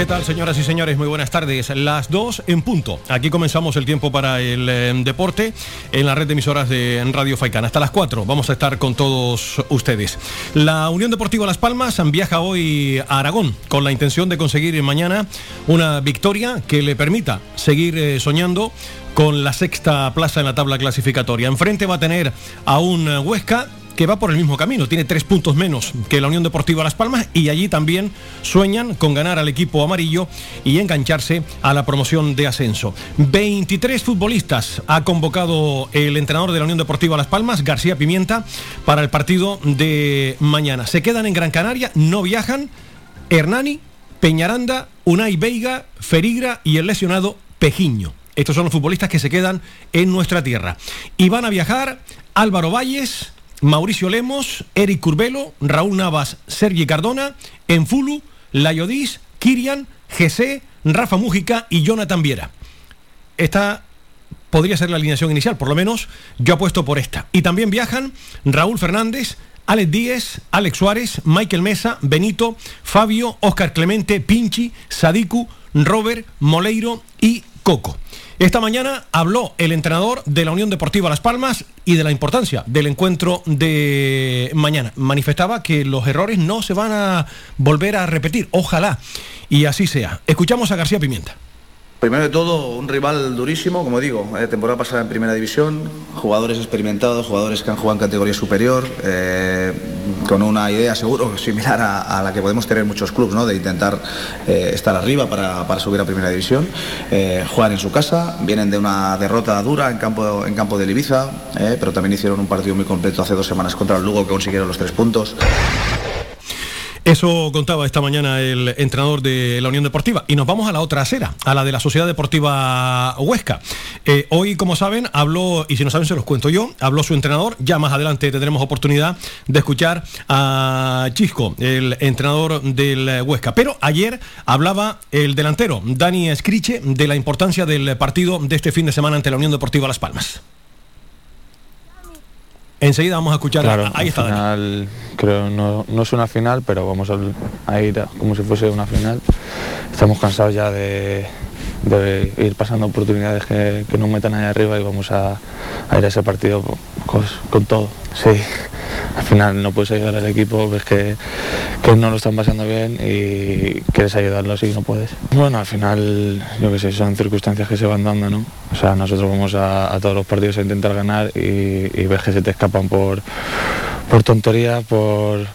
¿Qué tal, señoras y señores? Muy buenas tardes. Las dos en punto. Aquí comenzamos el tiempo para el eh, deporte en la red de emisoras de Radio Faicán. Hasta las 4 vamos a estar con todos ustedes. La Unión Deportiva Las Palmas viaja hoy a Aragón con la intención de conseguir mañana una victoria que le permita seguir eh, soñando con la sexta plaza en la tabla clasificatoria. Enfrente va a tener a un Huesca que va por el mismo camino, tiene tres puntos menos que la Unión Deportiva Las Palmas y allí también sueñan con ganar al equipo amarillo y engancharse a la promoción de ascenso. 23 futbolistas ha convocado el entrenador de la Unión Deportiva Las Palmas, García Pimienta, para el partido de mañana. Se quedan en Gran Canaria, no viajan. Hernani, Peñaranda, Unai Veiga, Ferigra y el lesionado Pejiño. Estos son los futbolistas que se quedan en nuestra tierra. Y van a viajar Álvaro Valles, Mauricio Lemos, Eric Curbelo, Raúl Navas, Sergi Cardona, Enfulu, Layodis, Kirian, GC, Rafa Mújica y Jonathan Viera. Esta podría ser la alineación inicial, por lo menos yo apuesto por esta. Y también viajan Raúl Fernández, Alex Díez, Alex Suárez, Michael Mesa, Benito, Fabio, Oscar Clemente, Pinchi, Sadiku, Robert, Moleiro y Coco. Esta mañana habló el entrenador de la Unión Deportiva Las Palmas y de la importancia del encuentro de mañana. Manifestaba que los errores no se van a volver a repetir, ojalá, y así sea. Escuchamos a García Pimienta. Primero de todo, un rival durísimo, como digo, eh, temporada pasada en primera división, jugadores experimentados, jugadores que han jugado en categoría superior, eh, con una idea seguro similar a, la que podemos tener muchos clubes, ¿no? de intentar eh, estar arriba para, subir a primera división. juegan en su casa, vienen de una derrota dura en campo, en campo de Ibiza, pero también hicieron un partido muy completo hace dos semanas contra el Lugo que consiguieron los tres puntos. Eso contaba esta mañana el entrenador de la Unión Deportiva. Y nos vamos a la otra acera, a la de la Sociedad Deportiva Huesca. Eh, hoy, como saben, habló, y si no saben se los cuento yo, habló su entrenador. Ya más adelante tendremos oportunidad de escuchar a Chisco, el entrenador del Huesca. Pero ayer hablaba el delantero, Dani Escriche, de la importancia del partido de este fin de semana ante la Unión Deportiva Las Palmas. Enseguida vamos a escuchar. Claro, ahí está. Final, creo no, no es una final, pero vamos a, ir como si fuese una final. Estamos cansados ya de, ir pasando oportunidades que, que nos metan ahí arriba y vamos a, ir a ese partido con, con todo. Sí, al final no puedes ayudar al equipo, ves que, no lo están pasando bien y quieres ayudarlos y no puedes. Bueno, al final, yo qué sé, son circunstancias que se van dando, ¿no? O sea, nosotros vamos a, todos los partidos a intentar ganar y, ves que se te escapan por, por tontería, por,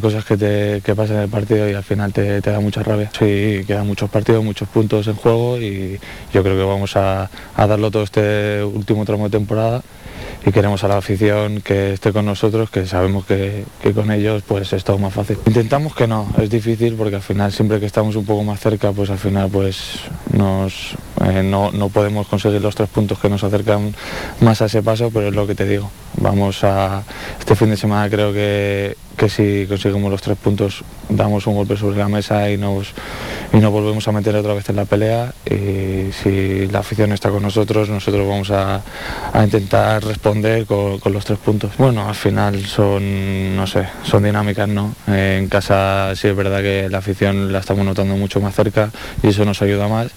cosas que, te, pasan en el partido y al final te, da mucha rabia. Sí, quedan muchos partidos, muchos puntos en juego y yo creo que vamos a, a darlo todo este último tramo de temporada y queremos a la afición que esté con nosotros, que sabemos que, con ellos pues es todo más fácil. Intentamos que no, es difícil porque al final siempre que estamos un poco más cerca pues al final pues nos, eh, no, no, podemos conseguir los tres puntos que nos acercan más a ese paso, pero es lo que te digo. Vamos a este fin de semana creo que, que si conseguimos los tres puntos damos un golpe sobre la mesa y nos, y nos volvemos a meter otra vez en la pelea y si la afición está con nosotros nosotros vamos a, intentar responder con, con, los tres puntos. Bueno, al final son, no sé, son dinámicas, ¿no? En casa sí es verdad que la afición la estamos notando mucho más cerca y eso nos ayuda más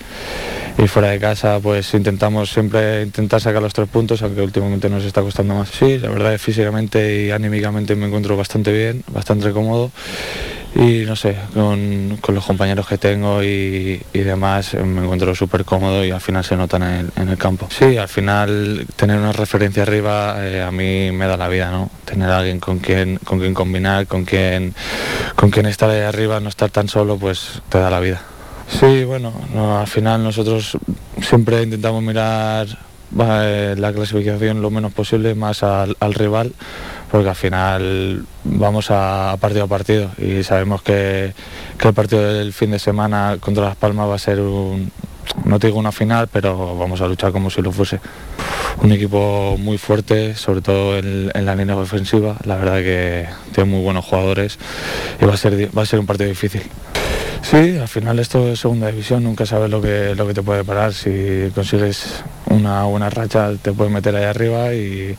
y fuera de casa pues intentamos siempre intentar sacar los tres puntos, aunque últimamente nos está costando más. Sí, la verdad es físicamente y anímicamente me encuentro bastante bien, bastante cómodo y no sé, con, los compañeros que tengo y, demás me encuentro súper cómodo y al final se notan en el, campo. Sí, al final tener una referencia arriba eh, a mí me da la vida, ¿no? Tener a alguien con quien, con quien combinar, con quien, con quien estar ahí arriba, no estar tan solo, pues te da la vida. Sí, bueno, al final nosotros siempre intentamos mirar eh, la clasificación lo menos posible, más al, rival, porque al final vamos a, partido a partido y sabemos que, el partido del fin de semana contra Las Palmas va a ser un, no te digo una final, pero vamos a luchar como si lo fuese. Un equipo muy fuerte, sobre todo en, en la línea ofensiva, la verdad que tiene muy buenos jugadores y va a ser, va a ser un partido difícil. Sí, al final esto es segunda división, nunca sabes lo que, lo que te puede parar. Si consigues una buena racha te puedes meter ahí arriba y,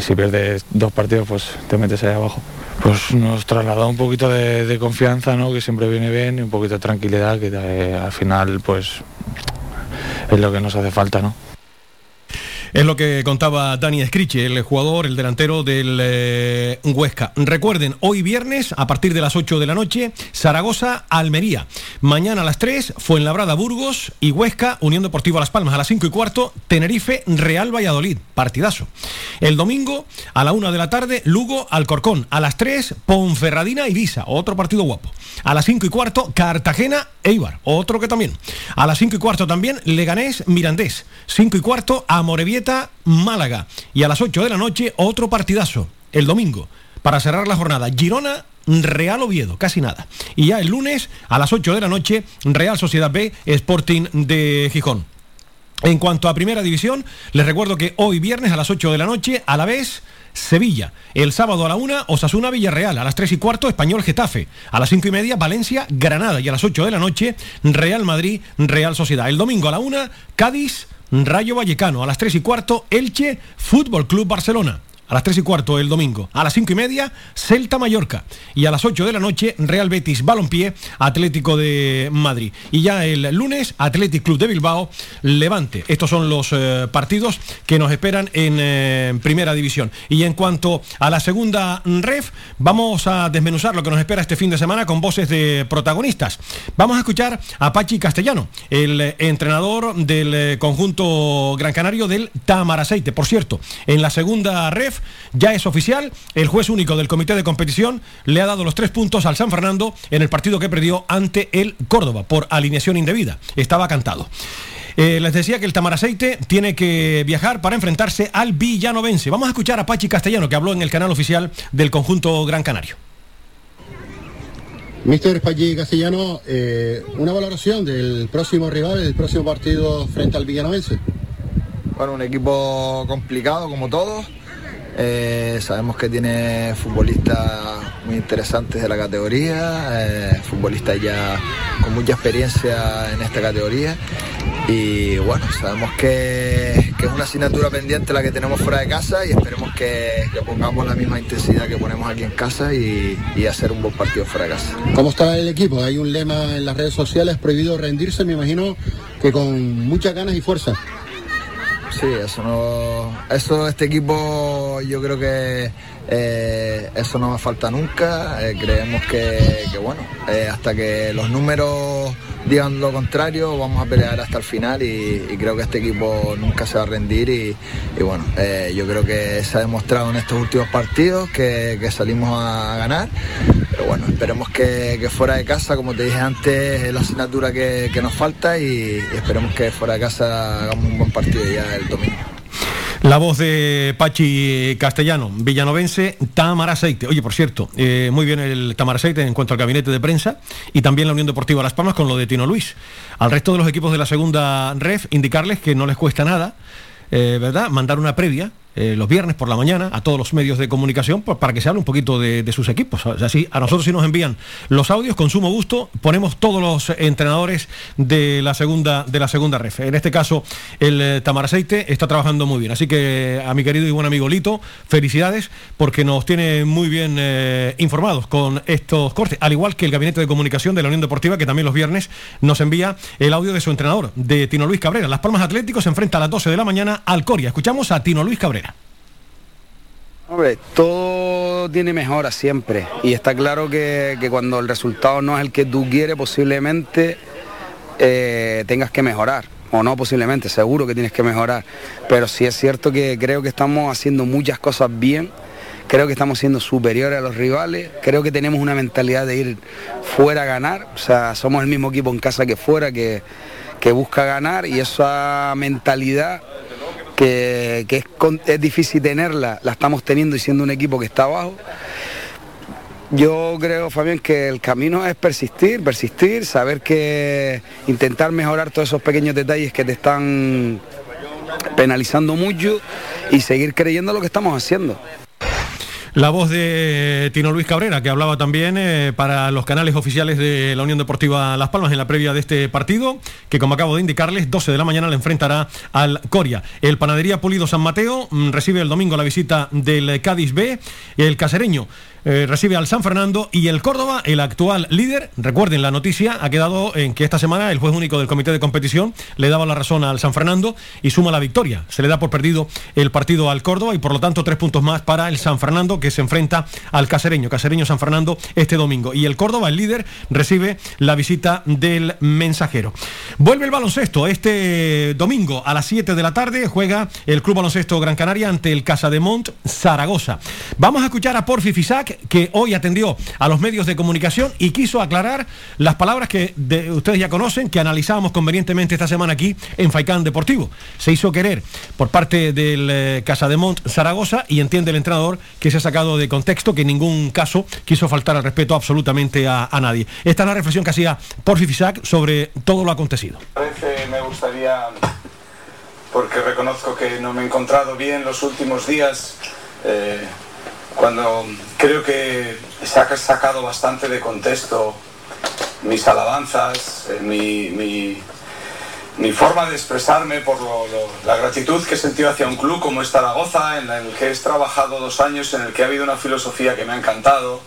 si pierdes dos partidos pues te metes ahí abajo. Pues nos trasladó un poquito de, confianza, ¿no? que siempre viene bien, y un poquito de tranquilidad, que eh, al final pues es lo que nos hace falta. ¿no? Es lo que contaba Dani Escriche, el jugador, el delantero del eh, Huesca. Recuerden, hoy viernes, a partir de las 8 de la noche, Zaragoza, Almería. Mañana a las 3, Fuenlabrada, Burgos y Huesca, Unión Deportiva Las Palmas a las 5 y cuarto, Tenerife, Real Valladolid. Partidazo. El domingo, a la 1 de la tarde, Lugo, Alcorcón. A las 3, Ponferradina, Ibiza. Otro partido guapo. A las 5 y cuarto, Cartagena, Eibar. Otro que también. A las 5 y cuarto también, Leganés, Mirandés. 5 y cuarto, Amorebieta Málaga. Y a las 8 de la noche, otro partidazo, el domingo, para cerrar la jornada. Girona, Real Oviedo, casi nada. Y ya el lunes, a las 8 de la noche, Real Sociedad B, Sporting de Gijón. En cuanto a primera división, les recuerdo que hoy viernes a las 8 de la noche, a la vez, Sevilla. El sábado a la 1, Osasuna Villarreal. A las 3 y cuarto, Español Getafe. A las 5 y media, Valencia Granada. Y a las 8 de la noche, Real Madrid Real Sociedad. El domingo a la 1, Cádiz Rayo Vallecano. A las 3 y cuarto, Elche, Fútbol Club Barcelona a las 3 y cuarto el domingo. A las 5 y media, Celta Mallorca. Y a las 8 de la noche, Real Betis Balompié, Atlético de Madrid. Y ya el lunes, Atlético Club de Bilbao, Levante. Estos son los eh, partidos que nos esperan en eh, primera división. Y en cuanto a la segunda ref, vamos a desmenuzar lo que nos espera este fin de semana con voces de protagonistas. Vamos a escuchar a Pachi Castellano, el eh, entrenador del conjunto Gran Canario del Tamaraceite. Por cierto, en la segunda ref ya es oficial, el juez único del comité de competición le ha dado los tres puntos al San Fernando en el partido que perdió ante el Córdoba por alineación indebida. Estaba cantado. Eh, les decía que el Tamaraceite tiene que viajar para enfrentarse al Villanovense. Vamos a escuchar a Pachi Castellano, que habló en el canal oficial del conjunto Gran Canario. Mister Pachi Castellano, eh, una valoración del próximo rival, el próximo partido frente al Villanovense. Bueno, un equipo complicado como todos eh, sabemos que tiene futbolistas muy interesantes de la categoría, eh, futbolistas ya con mucha experiencia en esta categoría y bueno, sabemos que, es una asignatura pendiente la que tenemos fuera de casa y esperemos que, pongamos la misma intensidad que ponemos aquí en casa y, y, hacer un buen partido fuera de casa. ¿Cómo está el equipo? Hay un lema en las redes sociales, prohibido rendirse, me imagino que con muchas ganas y fuerza. Sí, eso no. Eso, este equipo, yo creo que eh, eso no a falta nunca. Eh, creemos que, bueno, eh, hasta que los números digan lo contrario, vamos a pelear hasta el final y, creo que este equipo nunca se va a rendir. Y, bueno, yo creo que se ha demostrado en estos últimos partidos que, salimos a ganar. Pero bueno, esperemos que, fuera de casa, como te dije antes, es la asignatura que, que nos falta y esperemos que fuera de casa hagamos un buen partido ya el domingo. La voz de Pachi Castellano, villanovense, Tamaraceite. Oye, por cierto, eh, muy bien el Tamaraceite en cuanto al gabinete de prensa y también la Unión Deportiva Las Palmas con lo de Tino Luis. Al resto de los equipos de la segunda ref, indicarles que no les cuesta nada, eh, ¿verdad? Mandar una previa eh, los viernes por la mañana a todos los medios de comunicación para que se hable un poquito de, sus equipos. así, a nosotros si nos envían los audios, con sumo gusto, ponemos todos los entrenadores de la segunda, de la segunda ref. En este caso, el eh, Tamaraceite está trabajando muy bien. Así que a mi querido y buen amigo Lito, felicidades porque nos tiene muy bien eh, informados con estos cortes, al igual que el Gabinete de Comunicación de la Unión Deportiva, que también los viernes nos envía el audio de su entrenador, de Tino Luis Cabrera. Las Palmas Atléticos se enfrenta a las 12 de la mañana al Coria. Escuchamos a Tino Luis Cabrera. Todo tiene mejora siempre y está claro que, cuando el resultado no es el que tú quieres, posiblemente eh, tengas que mejorar. O no, posiblemente, seguro que tienes que mejorar. Pero sí es cierto que creo que estamos haciendo muchas cosas bien, creo que estamos siendo superiores a los rivales, creo que tenemos una mentalidad de ir fuera a ganar, o sea, somos el mismo equipo en casa que fuera, que, que busca ganar y esa mentalidad que, es, difícil tenerla, la estamos teniendo y siendo un equipo que está abajo. Yo creo, Fabián, que el camino es persistir, persistir, saber que intentar mejorar todos esos pequeños detalles que te están penalizando mucho y seguir creyendo lo que estamos haciendo. La voz de Tino Luis Cabrera, que hablaba también eh, para los canales oficiales de la Unión Deportiva Las Palmas en la previa de este partido, que como acabo de indicarles, 12 de la mañana le enfrentará al Coria. El Panadería Pulido San Mateo mm, recibe el domingo la visita del Cádiz B, el casereño eh, recibe al San Fernando y el Córdoba, el actual líder, recuerden la noticia, ha quedado en que esta semana el juez único del comité de competición le daba la razón al San Fernando y suma la victoria. Se le da por perdido el partido al Córdoba y por lo tanto tres puntos más para el San Fernando que se enfrenta al Casereño, Casereño San Fernando este domingo. Y el Córdoba, el líder, recibe la visita del mensajero. Vuelve el baloncesto este domingo a las 7 de la tarde, juega el Club Baloncesto Gran Canaria ante el Casa de Mont Zaragoza. Vamos a escuchar a Porfi Fisac que hoy atendió a los medios de comunicación y quiso aclarar las palabras que ustedes ya conocen, que analizábamos convenientemente esta semana aquí en Faicán Deportivo. Se hizo querer por parte del eh, Casa de Mont Zaragoza y entiende el entrenador que se ha sacado de contexto, que en ningún caso quiso faltar al respeto absolutamente a, nadie. Esta es la reflexión que hacía Porfi Fisac sobre todo lo acontecido. me gustaría, porque reconozco que no me he encontrado bien los últimos días, eh, cuando creo que se ha sacado bastante de contexto mis alabanzas, eh, mi, mi, forma de expresarme por la gratitud que he sentido hacia un club como es Zaragoza, en el que he trabajado dos años, en el que ha habido una filosofía que me ha encantado,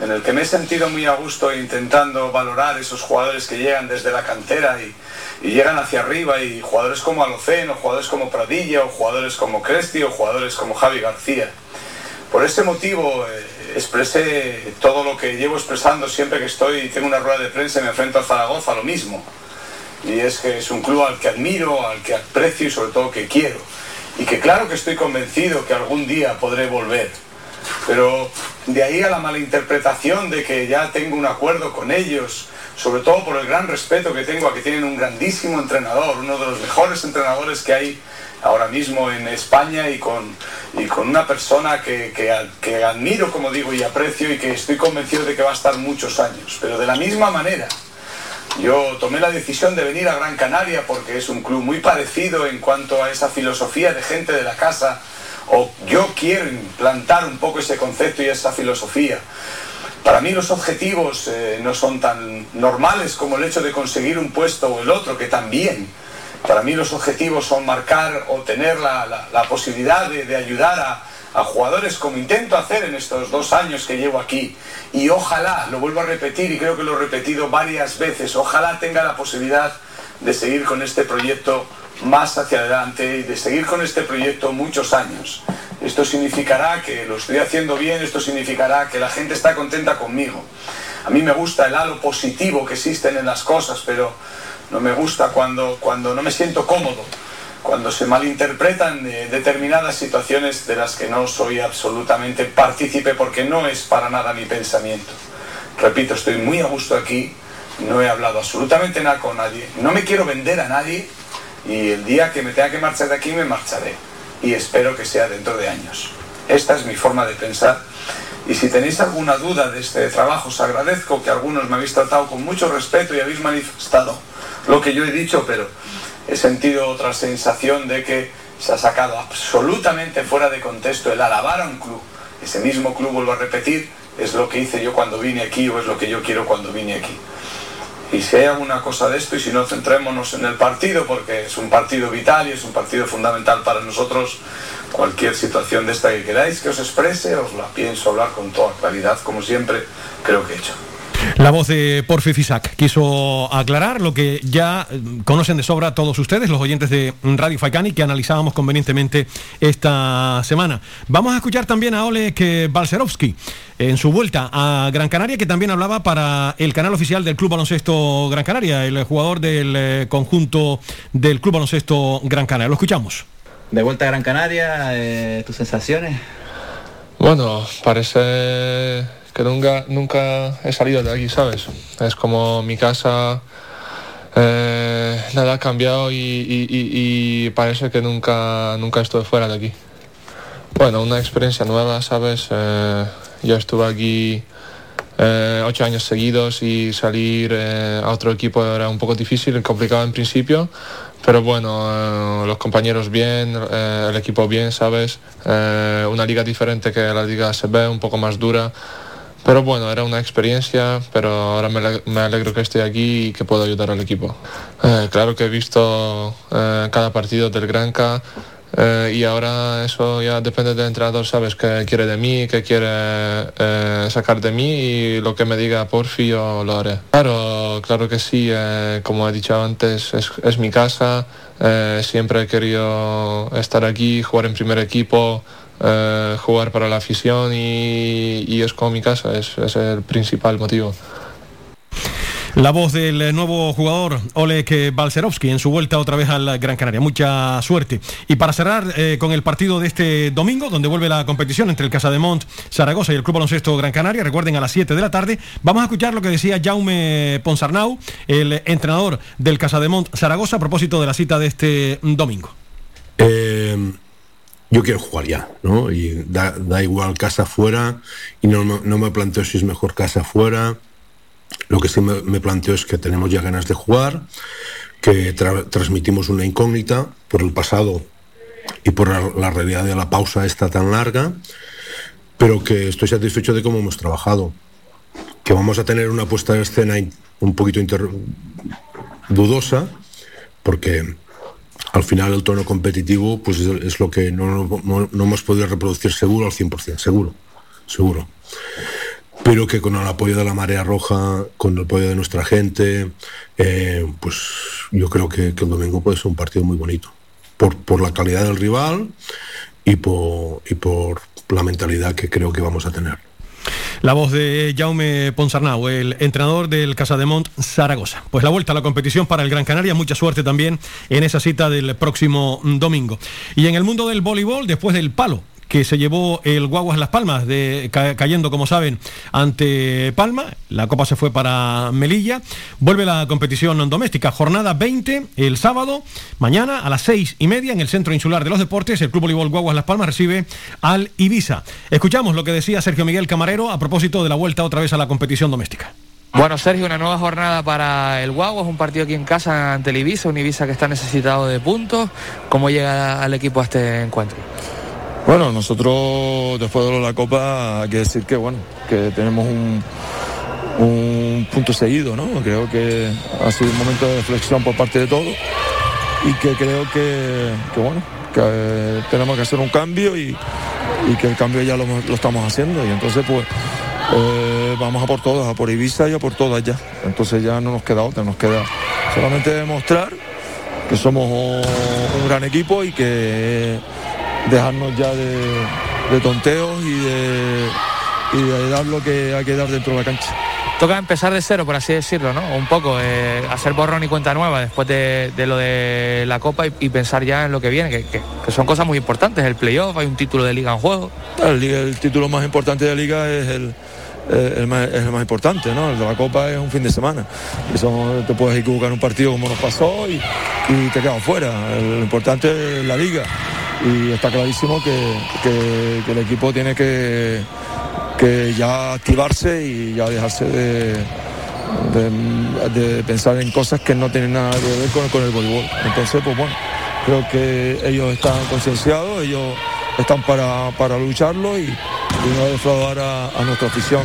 en el que me he sentido muy a gusto intentando valorar esos jugadores que llegan desde la cantera y, y llegan hacia arriba, y jugadores como Alocen, o jugadores como Pradilla, o jugadores como Cresti, o jugadores como Javi García. Por este motivo eh, expresé todo lo que llevo expresando siempre que estoy, tengo una rueda de prensa y me enfrento a Zaragoza, lo mismo. Y es que es un club al que admiro, al que aprecio y sobre todo que quiero. Y que claro que estoy convencido que algún día podré volver. Pero de ahí a la malinterpretación de que ya tengo un acuerdo con ellos, sobre todo por el gran respeto que tengo a que tienen un grandísimo entrenador, uno de los mejores entrenadores que hay ahora mismo en España y con, y con una persona que, que, admiro, como digo, y aprecio y que estoy convencido de que va a estar muchos años. Pero de la misma manera, yo tomé la decisión de venir a Gran Canaria porque es un club muy parecido en cuanto a esa filosofía de gente de la casa, o yo quiero implantar un poco ese concepto y esa filosofía. Para mí los objetivos eh, no son tan normales como el hecho de conseguir un puesto o el otro, que también para mí los objetivos son marcar o tener la, posibilidad de, ayudar a, a, jugadores como intento hacer en estos dos años que llevo aquí. Y ojalá, lo vuelvo a repetir y creo que lo he repetido varias veces, ojalá tenga la posibilidad de seguir con este proyecto más hacia adelante y de seguir con este proyecto muchos años. Esto significará que lo estoy haciendo bien, esto significará que la gente está contenta conmigo. A mí me gusta el halo positivo que existen en las cosas, pero no me gusta cuando, cuando no me siento cómodo, cuando se malinterpretan eh, determinadas situaciones de las que no soy absolutamente partícipe porque no es para nada mi pensamiento. Repito, estoy muy a gusto aquí, no he hablado absolutamente nada con nadie, no me quiero vender a nadie y el día que me tenga que marchar de aquí me marcharé y espero que sea dentro de años. Esta es mi forma de pensar y si tenéis alguna duda de este trabajo os agradezco que algunos me habéis tratado con mucho respeto y habéis manifestado lo que yo he dicho, pero he sentido otra sensación de que se ha sacado absolutamente fuera de contexto el alabar a un club. Ese mismo club, vuelvo a repetir, es lo que hice yo cuando vine aquí o es lo que yo quiero cuando vine aquí. Y si hay alguna cosa de esto, y si no, centrémonos en el partido, porque es un partido vital y es un partido fundamental para nosotros, cualquier situación de esta que queráis que os exprese, os la pienso hablar con toda claridad, como siempre creo que he hecho. La voz de Porfi Fisac quiso aclarar lo que ya eh, conocen de sobra todos ustedes, los oyentes de Radio Faicani, que analizábamos convenientemente esta semana. Vamos a escuchar también a Oleg Balcerovsky en su vuelta a Gran Canaria, que también hablaba para el canal oficial del Club Baloncesto Gran Canaria, el jugador del eh, conjunto del Club Baloncesto Gran Canaria. Lo escuchamos. De vuelta a Gran Canaria, eh, ¿tus sensaciones? Bueno, parece que nunca, nunca he salido de aquí, ¿sabes? Es como mi casa, eh, nada ha cambiado y, parece que nunca, nunca estuve fuera de aquí. Bueno, una experiencia nueva, ¿sabes? Eh, yo estuve aquí eh, ocho años seguidos y salir a otro equipo era un poco difícil, complicado en principio, pero bueno, los compañeros bien, el equipo bien, ¿sabes? una liga diferente que la liga se ve, un poco más dura. Pero bueno, era una experiencia, pero ahora me, alegro que esté aquí y que puedo ayudar al equipo. claro que he visto cada partido del Granca eh, y ahora eso ya depende del entrenador, sabes, qué quiere de mí, qué quiere eh, sacar de mí y lo que me diga Porfi yo lo haré. Claro, claro que sí, eh, como he dicho antes, es, mi casa, siempre he querido estar aquí, jugar en primer equipo, jugar para la afición y, es como mi casa, es, es el principal motivo. La voz del nuevo jugador Oleg Balcerovski en su vuelta otra vez al Gran Canaria. Mucha suerte. Y para cerrar eh, con el partido de este domingo, donde vuelve la competición entre el Casa de Mont Zaragoza y el Club Baloncesto Gran Canaria, recuerden a las 7 de la tarde, vamos a escuchar lo que decía Jaume Ponsarnau, el entrenador del Casa de Mont Zaragoza, a propósito de la cita de este domingo. Eh, yo quiero jugar ya, ¿no? Y da, igual casa fuera, y no, no me planteo si es mejor casa fuera lo que sí me, planteo es que tenemos ya ganas de jugar, que transmitimos una incógnita por el pasado y por la, realidad de la pausa esta tan larga, pero que estoy satisfecho de cómo hemos trabajado. Que vamos a tener una puesta de escena un poquito dudosa, porque al final el tono competitivo pues es, lo que no, no, no hemos podido reproducir seguro al 100%, seguro, seguro pero que con el apoyo de la Marea Roja, con el apoyo de nuestra gente, eh, pues yo creo que, el domingo puede ser un partido muy bonito, por, por la calidad del rival y por, y por la mentalidad que creo que vamos a tener. La voz de Jaume Ponsarnau, el entrenador del Casademont Zaragoza. Pues la vuelta a la competición para el Gran Canaria, mucha suerte también en esa cita del próximo domingo. Y en el mundo del voleibol, después del palo que se llevó el Guaguas Las Palmas, de, cayendo, como saben, ante Palma. La copa se fue para Melilla. Vuelve la competición doméstica. Jornada 20 el sábado, mañana a las seis y media en el Centro Insular de los Deportes. El Club Voleibol Guaguas Las Palmas recibe al Ibiza. Escuchamos lo que decía Sergio Miguel Camarero a propósito de la vuelta otra vez a la competición doméstica. Bueno, Sergio, una nueva jornada para el Guaguas, un partido aquí en casa ante el Ibiza, un Ibiza que está necesitado de puntos. ¿Cómo llega al equipo a este encuentro? Bueno, nosotros después de la Copa hay que decir que bueno, que tenemos un, punto seguido, ¿no? Creo que ha sido un momento de reflexión por parte de todos y que creo que, bueno, que tenemos que hacer un cambio y, que el cambio ya lo, estamos haciendo y entonces pues eh, vamos a por todas, a por Ibiza y a por todas ya. Entonces ya no nos queda otra, nos queda solamente demostrar que somos un gran equipo y que dejarnos ya de, tonteos y de, y de dar lo que hay que dar dentro de la cancha toca empezar de cero, por así decirlo, ¿no? Un poco, eh, hacer borrón y cuenta nueva después de, lo de la Copa y, pensar ya en lo que viene, que, son cosas muy importantes, el playoff, hay un título de liga en juego. El, título más importante de liga es el, el más, importante, ¿no? El de la Copa es un fin de semana. Eso te puedes equivocar un partido como nos pasó y, y te quedas fuera. Lo importante es la liga y está clarísimo que, el equipo tiene que, que, ya activarse y ya dejarse de, de, pensar en cosas que no tienen nada que ver con, con el voleibol. Entonces, pues bueno, creo que ellos están concienciados, ellos están para, para lucharlo y, no defraudar a, nuestra afición.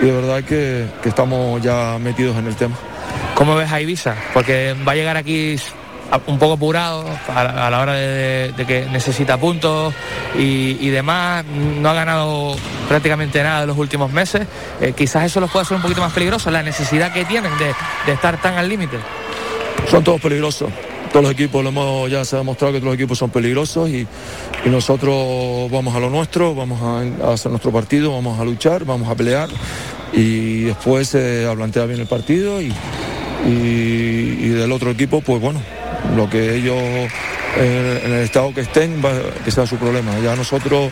Y, de verdad que, que estamos ya metidos en el tema. ¿Cómo ves a Ibiza? Porque va a llegar aquí un poco apurado a, la hora de, que necesita puntos y, demás. No ha ganado prácticamente nada en los últimos meses. Eh, quizás eso los puede hacer un poquito más peligroso, la necesidad que tienen de, estar tan al límite. Son todos peligrosos. Todos los equipos lo hemos, ya se ha demostrado que todos los equipos son peligrosos y, nosotros vamos a lo nuestro, vamos a, hacer nuestro partido, vamos a luchar, vamos a pelear y después eh, a plantear bien el partido y, del otro equipo, pues bueno, lo que ellos en el estado que estén, que sea su problema. Ya nosotros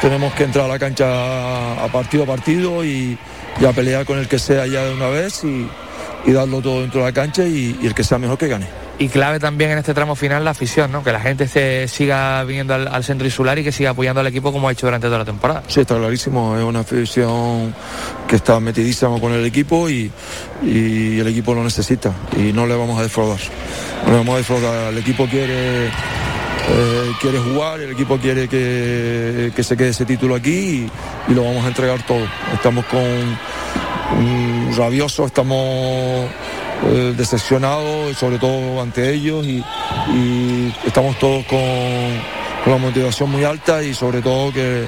tenemos que entrar a la cancha a partido a partido y, a pelear con el que sea ya de una vez y, darlo todo dentro de la cancha y, el que sea mejor que gane. Y clave también en este tramo final la afición, ¿no? que la gente se siga viniendo al, centro insular y que siga apoyando al equipo como ha hecho durante toda la temporada. Sí, está clarísimo, es una afición que está metidísima con el equipo y, el equipo lo necesita y no le vamos a defraudar. No le vamos a defraudar, el equipo quiere... Eh, quiere jugar, el equipo quiere que, se quede ese título aquí y, lo vamos a entregar todo. Estamos con un rabioso, estamos eh, decepcionados, sobre todo ante ellos, y, estamos todos con, con, la motivación muy alta y sobre todo que,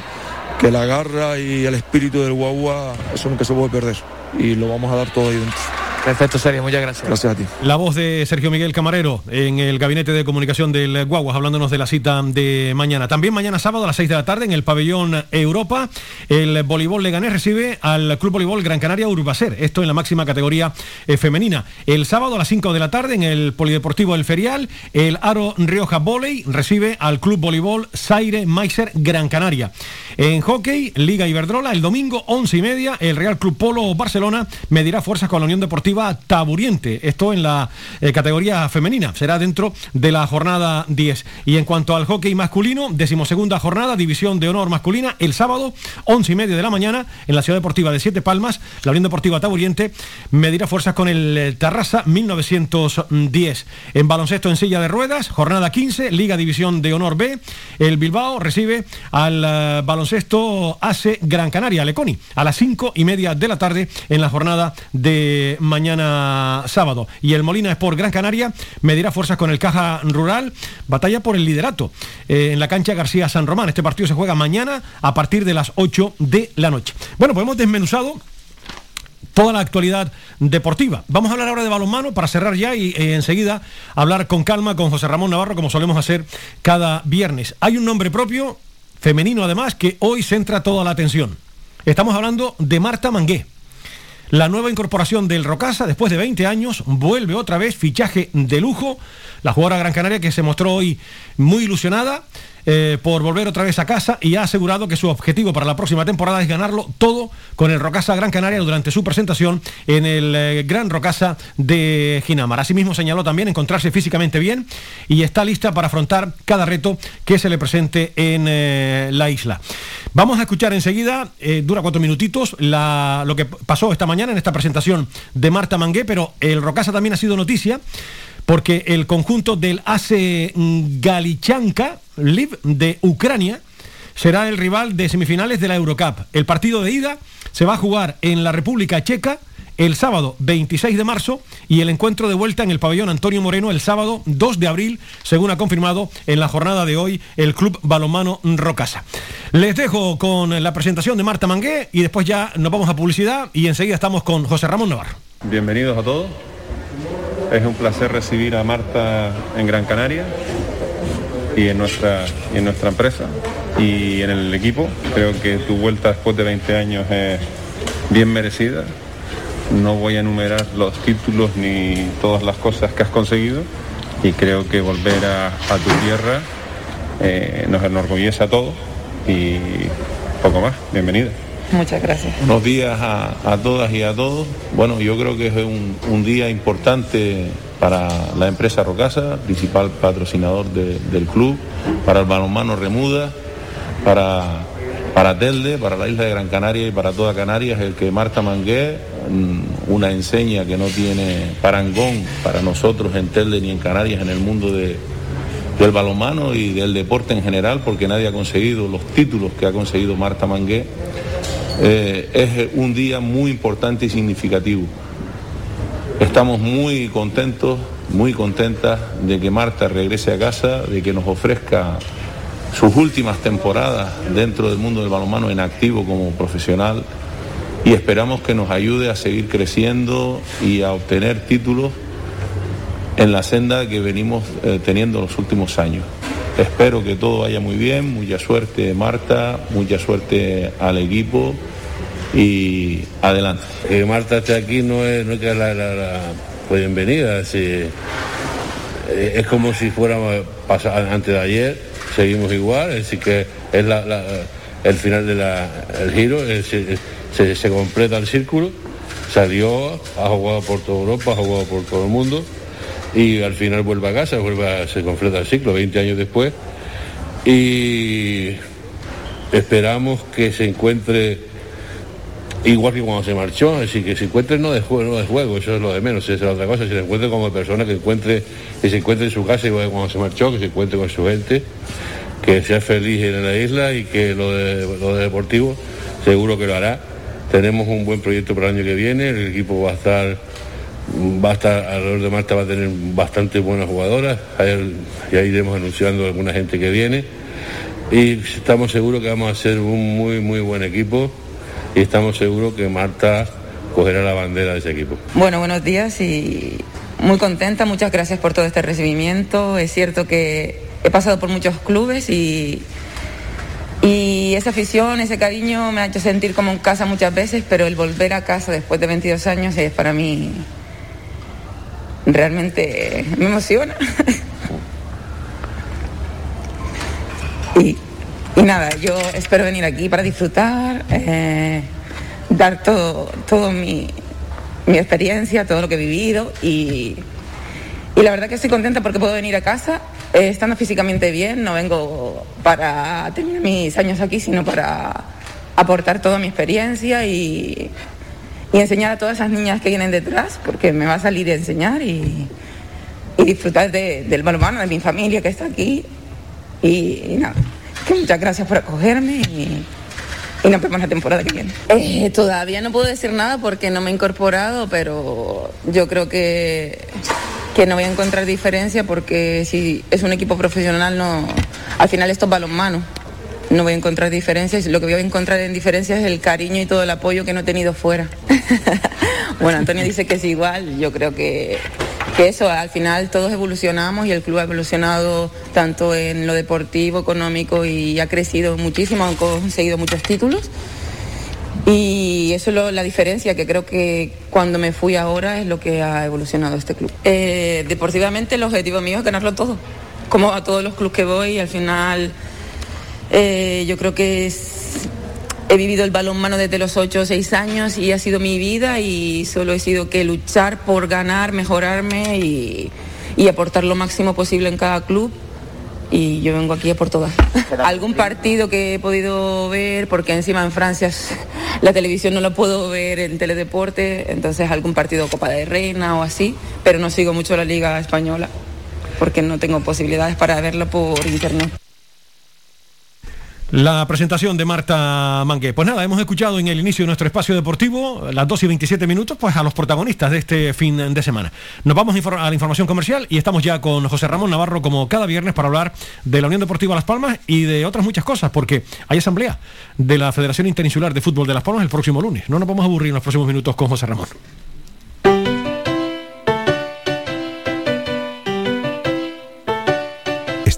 que la garra y el espíritu del guagua, eso nunca se puede perder y lo vamos a dar todo ahí dentro. Perfecto, Sergio, muchas gracias. Gracias a ti. La voz de Sergio Miguel Camarero en el gabinete de comunicación del Guaguas, hablándonos de la cita de mañana. También mañana sábado a las 6 de la tarde en el pabellón Europa, el voleibol Leganés recibe al Club Voleibol Gran Canaria Urbacer, esto en la máxima categoría eh, femenina. El sábado a las 5 de la tarde en el Polideportivo El Ferial, el Aro Rioja Voley recibe al Club Voleibol Saire Meiser Gran Canaria. En hockey, Liga Iberdrola, el domingo 11 y media, el Real Club Polo Barcelona medirá fuerzas con la Unión Deportiva Taburiente. Esto en la eh, categoría femenina. Será dentro de la jornada 10. Y en cuanto al hockey masculino, decimosegunda jornada, división de honor masculina, el sábado, 11 y media de la mañana, en la Ciudad Deportiva de Siete Palmas, la Unión Deportiva Taburiente medirá fuerzas con el eh, Terraza 1910. En baloncesto en silla de ruedas, jornada 15, Liga División de Honor B, el Bilbao recibe al eh, baloncesto ACE Gran Canaria, Leconi, a las 5 y media de la tarde en la jornada de mañana mañana sábado. Y el Molina Sport Gran Canaria medirá fuerzas con el Caja Rural, batalla por el liderato eh, en la cancha García San Román. Este partido se juega mañana a partir de las 8 de la noche. Bueno, pues hemos desmenuzado toda la actualidad deportiva. Vamos a hablar ahora de balonmano para cerrar ya y eh, enseguida hablar con calma con José Ramón Navarro como solemos hacer cada viernes. Hay un nombre propio, femenino además, que hoy centra toda la atención. Estamos hablando de Marta Mangué. La nueva incorporación del Rocasa, después de 20 años, vuelve otra vez, fichaje de lujo. La jugadora Gran Canaria que se mostró hoy muy ilusionada eh, por volver otra vez a casa y ha asegurado que su objetivo para la próxima temporada es ganarlo todo con el Rocasa Gran Canaria durante su presentación en el eh, Gran Rocasa de Ginamar. Asimismo señaló también encontrarse físicamente bien y está lista para afrontar cada reto que se le presente en eh, la isla. Vamos a escuchar enseguida, dura cuatro minutitos, lo que pasó esta mañana en esta presentación de Marta Mangué, pero el Rocasa también ha sido noticia porque el conjunto del ACE Galichanka Liv de Ucrania será el rival de semifinales de la Eurocup. El partido de ida se va a jugar en la República Checa el sábado 26 de marzo y el encuentro de vuelta en el pabellón Antonio Moreno el sábado 2 de abril, según ha confirmado en la jornada de hoy el Club Balomano Rocasa. Les dejo con la presentación de Marta Mangué y después ya nos vamos a publicidad y enseguida estamos con José Ramón Navarro. Bienvenidos a todos. Es un placer recibir a Marta en Gran Canaria y en nuestra, en nuestra empresa y en el equipo. Creo que tu vuelta después de 20 años es bien merecida. No voy a enumerar los títulos ni todas las cosas que has conseguido y creo que volver a, tu tierra eh, nos enorgullece a todos y poco más. Bienvenida. Muchas gracias. Buenos días a, todas y a todos. Bueno, yo creo que es un, un día importante para la empresa Rocasa, principal patrocinador del club, para el balonmano Remuda, para, para Telde, para la isla de Gran Canaria y para toda Canarias, el que Marta Mangué, mm, una enseña que no tiene parangón para nosotros en Telde ni en Canarias en el mundo del balonmano y del deporte en general, porque nadie ha conseguido los títulos que ha conseguido Marta Mangué. Eh, es un día muy importante y significativo. Estamos muy contentos, muy contentas de que Marta regrese a casa, de que nos ofrezca sus últimas temporadas dentro del mundo del balonmano en activo como profesional y esperamos que nos ayude a seguir creciendo y a obtener títulos en la senda que venimos eh, teniendo los últimos años. Espero que todo vaya muy bien, mucha suerte Marta, mucha suerte al equipo. Y adelante. Que Marta esté aquí no es, no que la, la, bienvenida, es, eh, es como si fuéramos antes de ayer, seguimos igual, es decir que es el final del giro, se, se, completa el círculo, salió, ha jugado por toda Europa, ha jugado por todo el mundo y al final vuelve a casa, vuelve a, se completa el ciclo 20 años después y esperamos que se encuentre igual que cuando se marchó, decir, que se encuentre no de juego, no de juego, eso es lo de menos, esa es la otra cosa, si se encuentre como persona que encuentre, que se encuentre en su casa igual que cuando se marchó, que se encuentre con su gente, que sea feliz en la isla y que lo de, lo de deportivo seguro que lo hará. Tenemos un buen proyecto para el año que viene, el equipo va a estar va a estar alrededor de Marta va a tener bastante buenas jugadoras, ya iremos anunciando alguna gente que viene y estamos seguros que vamos a ser un muy muy buen equipo y estamos seguros que Marta cogerá la bandera de ese equipo. Bueno, buenos días y muy contenta, muchas gracias por todo este recibimiento. Es cierto que he pasado por muchos clubes y, y esa afición, ese cariño me ha hecho sentir como en casa muchas veces, pero el volver a casa después de 22 años es para mí realmente me emociona. y, nada, yo espero venir aquí para disfrutar, eh, dar todo, todo mi, mi, experiencia, todo lo que he vivido y, y, la verdad que estoy contenta porque puedo venir a casa eh, estando físicamente bien, no vengo para tener mis años aquí, sino para aportar toda mi experiencia y y enseñar a todas esas niñas que vienen detrás, porque me va a salir a enseñar y, disfrutar del balonmano, de mi familia que está aquí. Y, nada, muchas gracias por acogerme y, nos vemos la temporada que viene. Eh, todavía no puedo decir nada porque no me he incorporado, pero yo creo que, que no voy a encontrar diferencia porque si es un equipo profesional, no, al final esto es balonmano no voy a encontrar diferencias. Lo que voy a encontrar en diferencias es el cariño y todo el apoyo que no he tenido fuera. bueno, Antonio dice que es igual. Yo creo que, eso, al final todos evolucionamos y el club ha evolucionado tanto en lo deportivo, económico y ha crecido muchísimo, ha conseguido muchos títulos. Y eso es la diferencia que creo que cuando me fui ahora es lo que ha evolucionado este club. Eh, deportivamente el objetivo mío es ganarlo todo, como a todos los clubes que voy, al final eh, yo creo que he vivido el balón desde los 8 o 6 años y ha sido mi vida y solo he sido que luchar por ganar, mejorarme y, aportar lo máximo posible en cada club y yo vengo aquí a por todas. Algún partido que he podido ver, porque encima en Francia la televisión no lo puedo ver en teledeporte, entonces algún partido Copa de Reina o así, pero no sigo mucho la Liga Española porque no tengo posibilidades para verlo por internet. La presentación de Marta Mangué. Pues nada, hemos escuchado en el inicio de nuestro espacio deportivo, las 2 y 27 minutos, pues a los protagonistas de este fin de semana. Nos vamos a la información comercial y estamos ya con José Ramón Navarro como cada viernes para hablar de la Unión Deportiva Las Palmas y de otras muchas cosas, porque hay asamblea de la Federación Interinsular de Fútbol de Las Palmas el próximo lunes. No nos vamos a aburrir en los próximos minutos con José Ramón.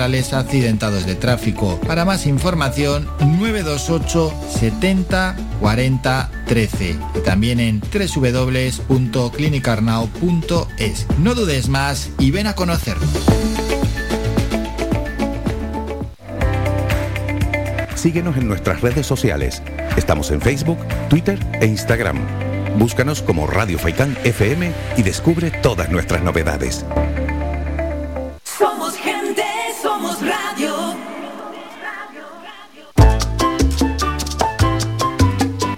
accidentados de tráfico. Para más información, 928 70 40 13 y también en www.clinicarnao.es. No dudes más y ven a conocernos. Síguenos en nuestras redes sociales. Estamos en Facebook, Twitter e Instagram. Búscanos como Radio Faicán FM y descubre todas nuestras novedades.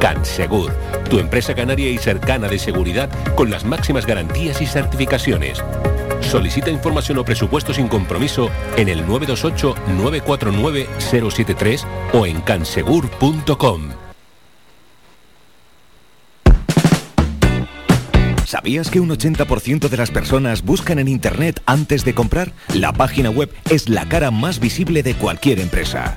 Cansegur, tu empresa canaria y cercana de seguridad con las máximas garantías y certificaciones. Solicita información o presupuesto sin compromiso en el 928-949-073 o en cansegur.com. ¿Sabías que un 80% de las personas buscan en Internet antes de comprar? La página web es la cara más visible de cualquier empresa.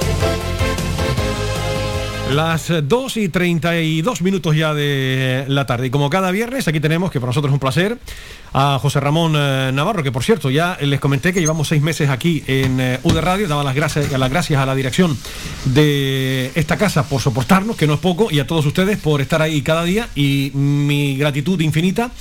las 2 y 32 minutos ya de la tarde. Y como cada viernes, aquí tenemos, que para nosotros es un placer, a José Ramón eh, Navarro, que por cierto, ya les comenté que llevamos seis meses aquí en eh, UD Radio. Daba las gracias, las gracias a la dirección de esta casa por soportarnos, que no es poco, y a todos ustedes por estar ahí cada día. Y mi gratitud infinita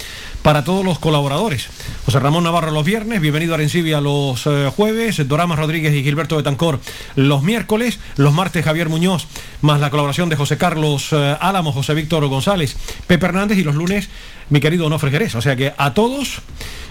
para todos los colaboradores. José Ramón Navarro los viernes, bienvenido a Arencibia los eh, jueves, Dorama Rodríguez y Gilberto Betancor los miércoles, los martes Javier Muñoz, más la colaboración de José Carlos eh, Álamo, José Víctor González, Pepe Hernández y los lunes mi querido Onofre Jerez. O sea que a todos,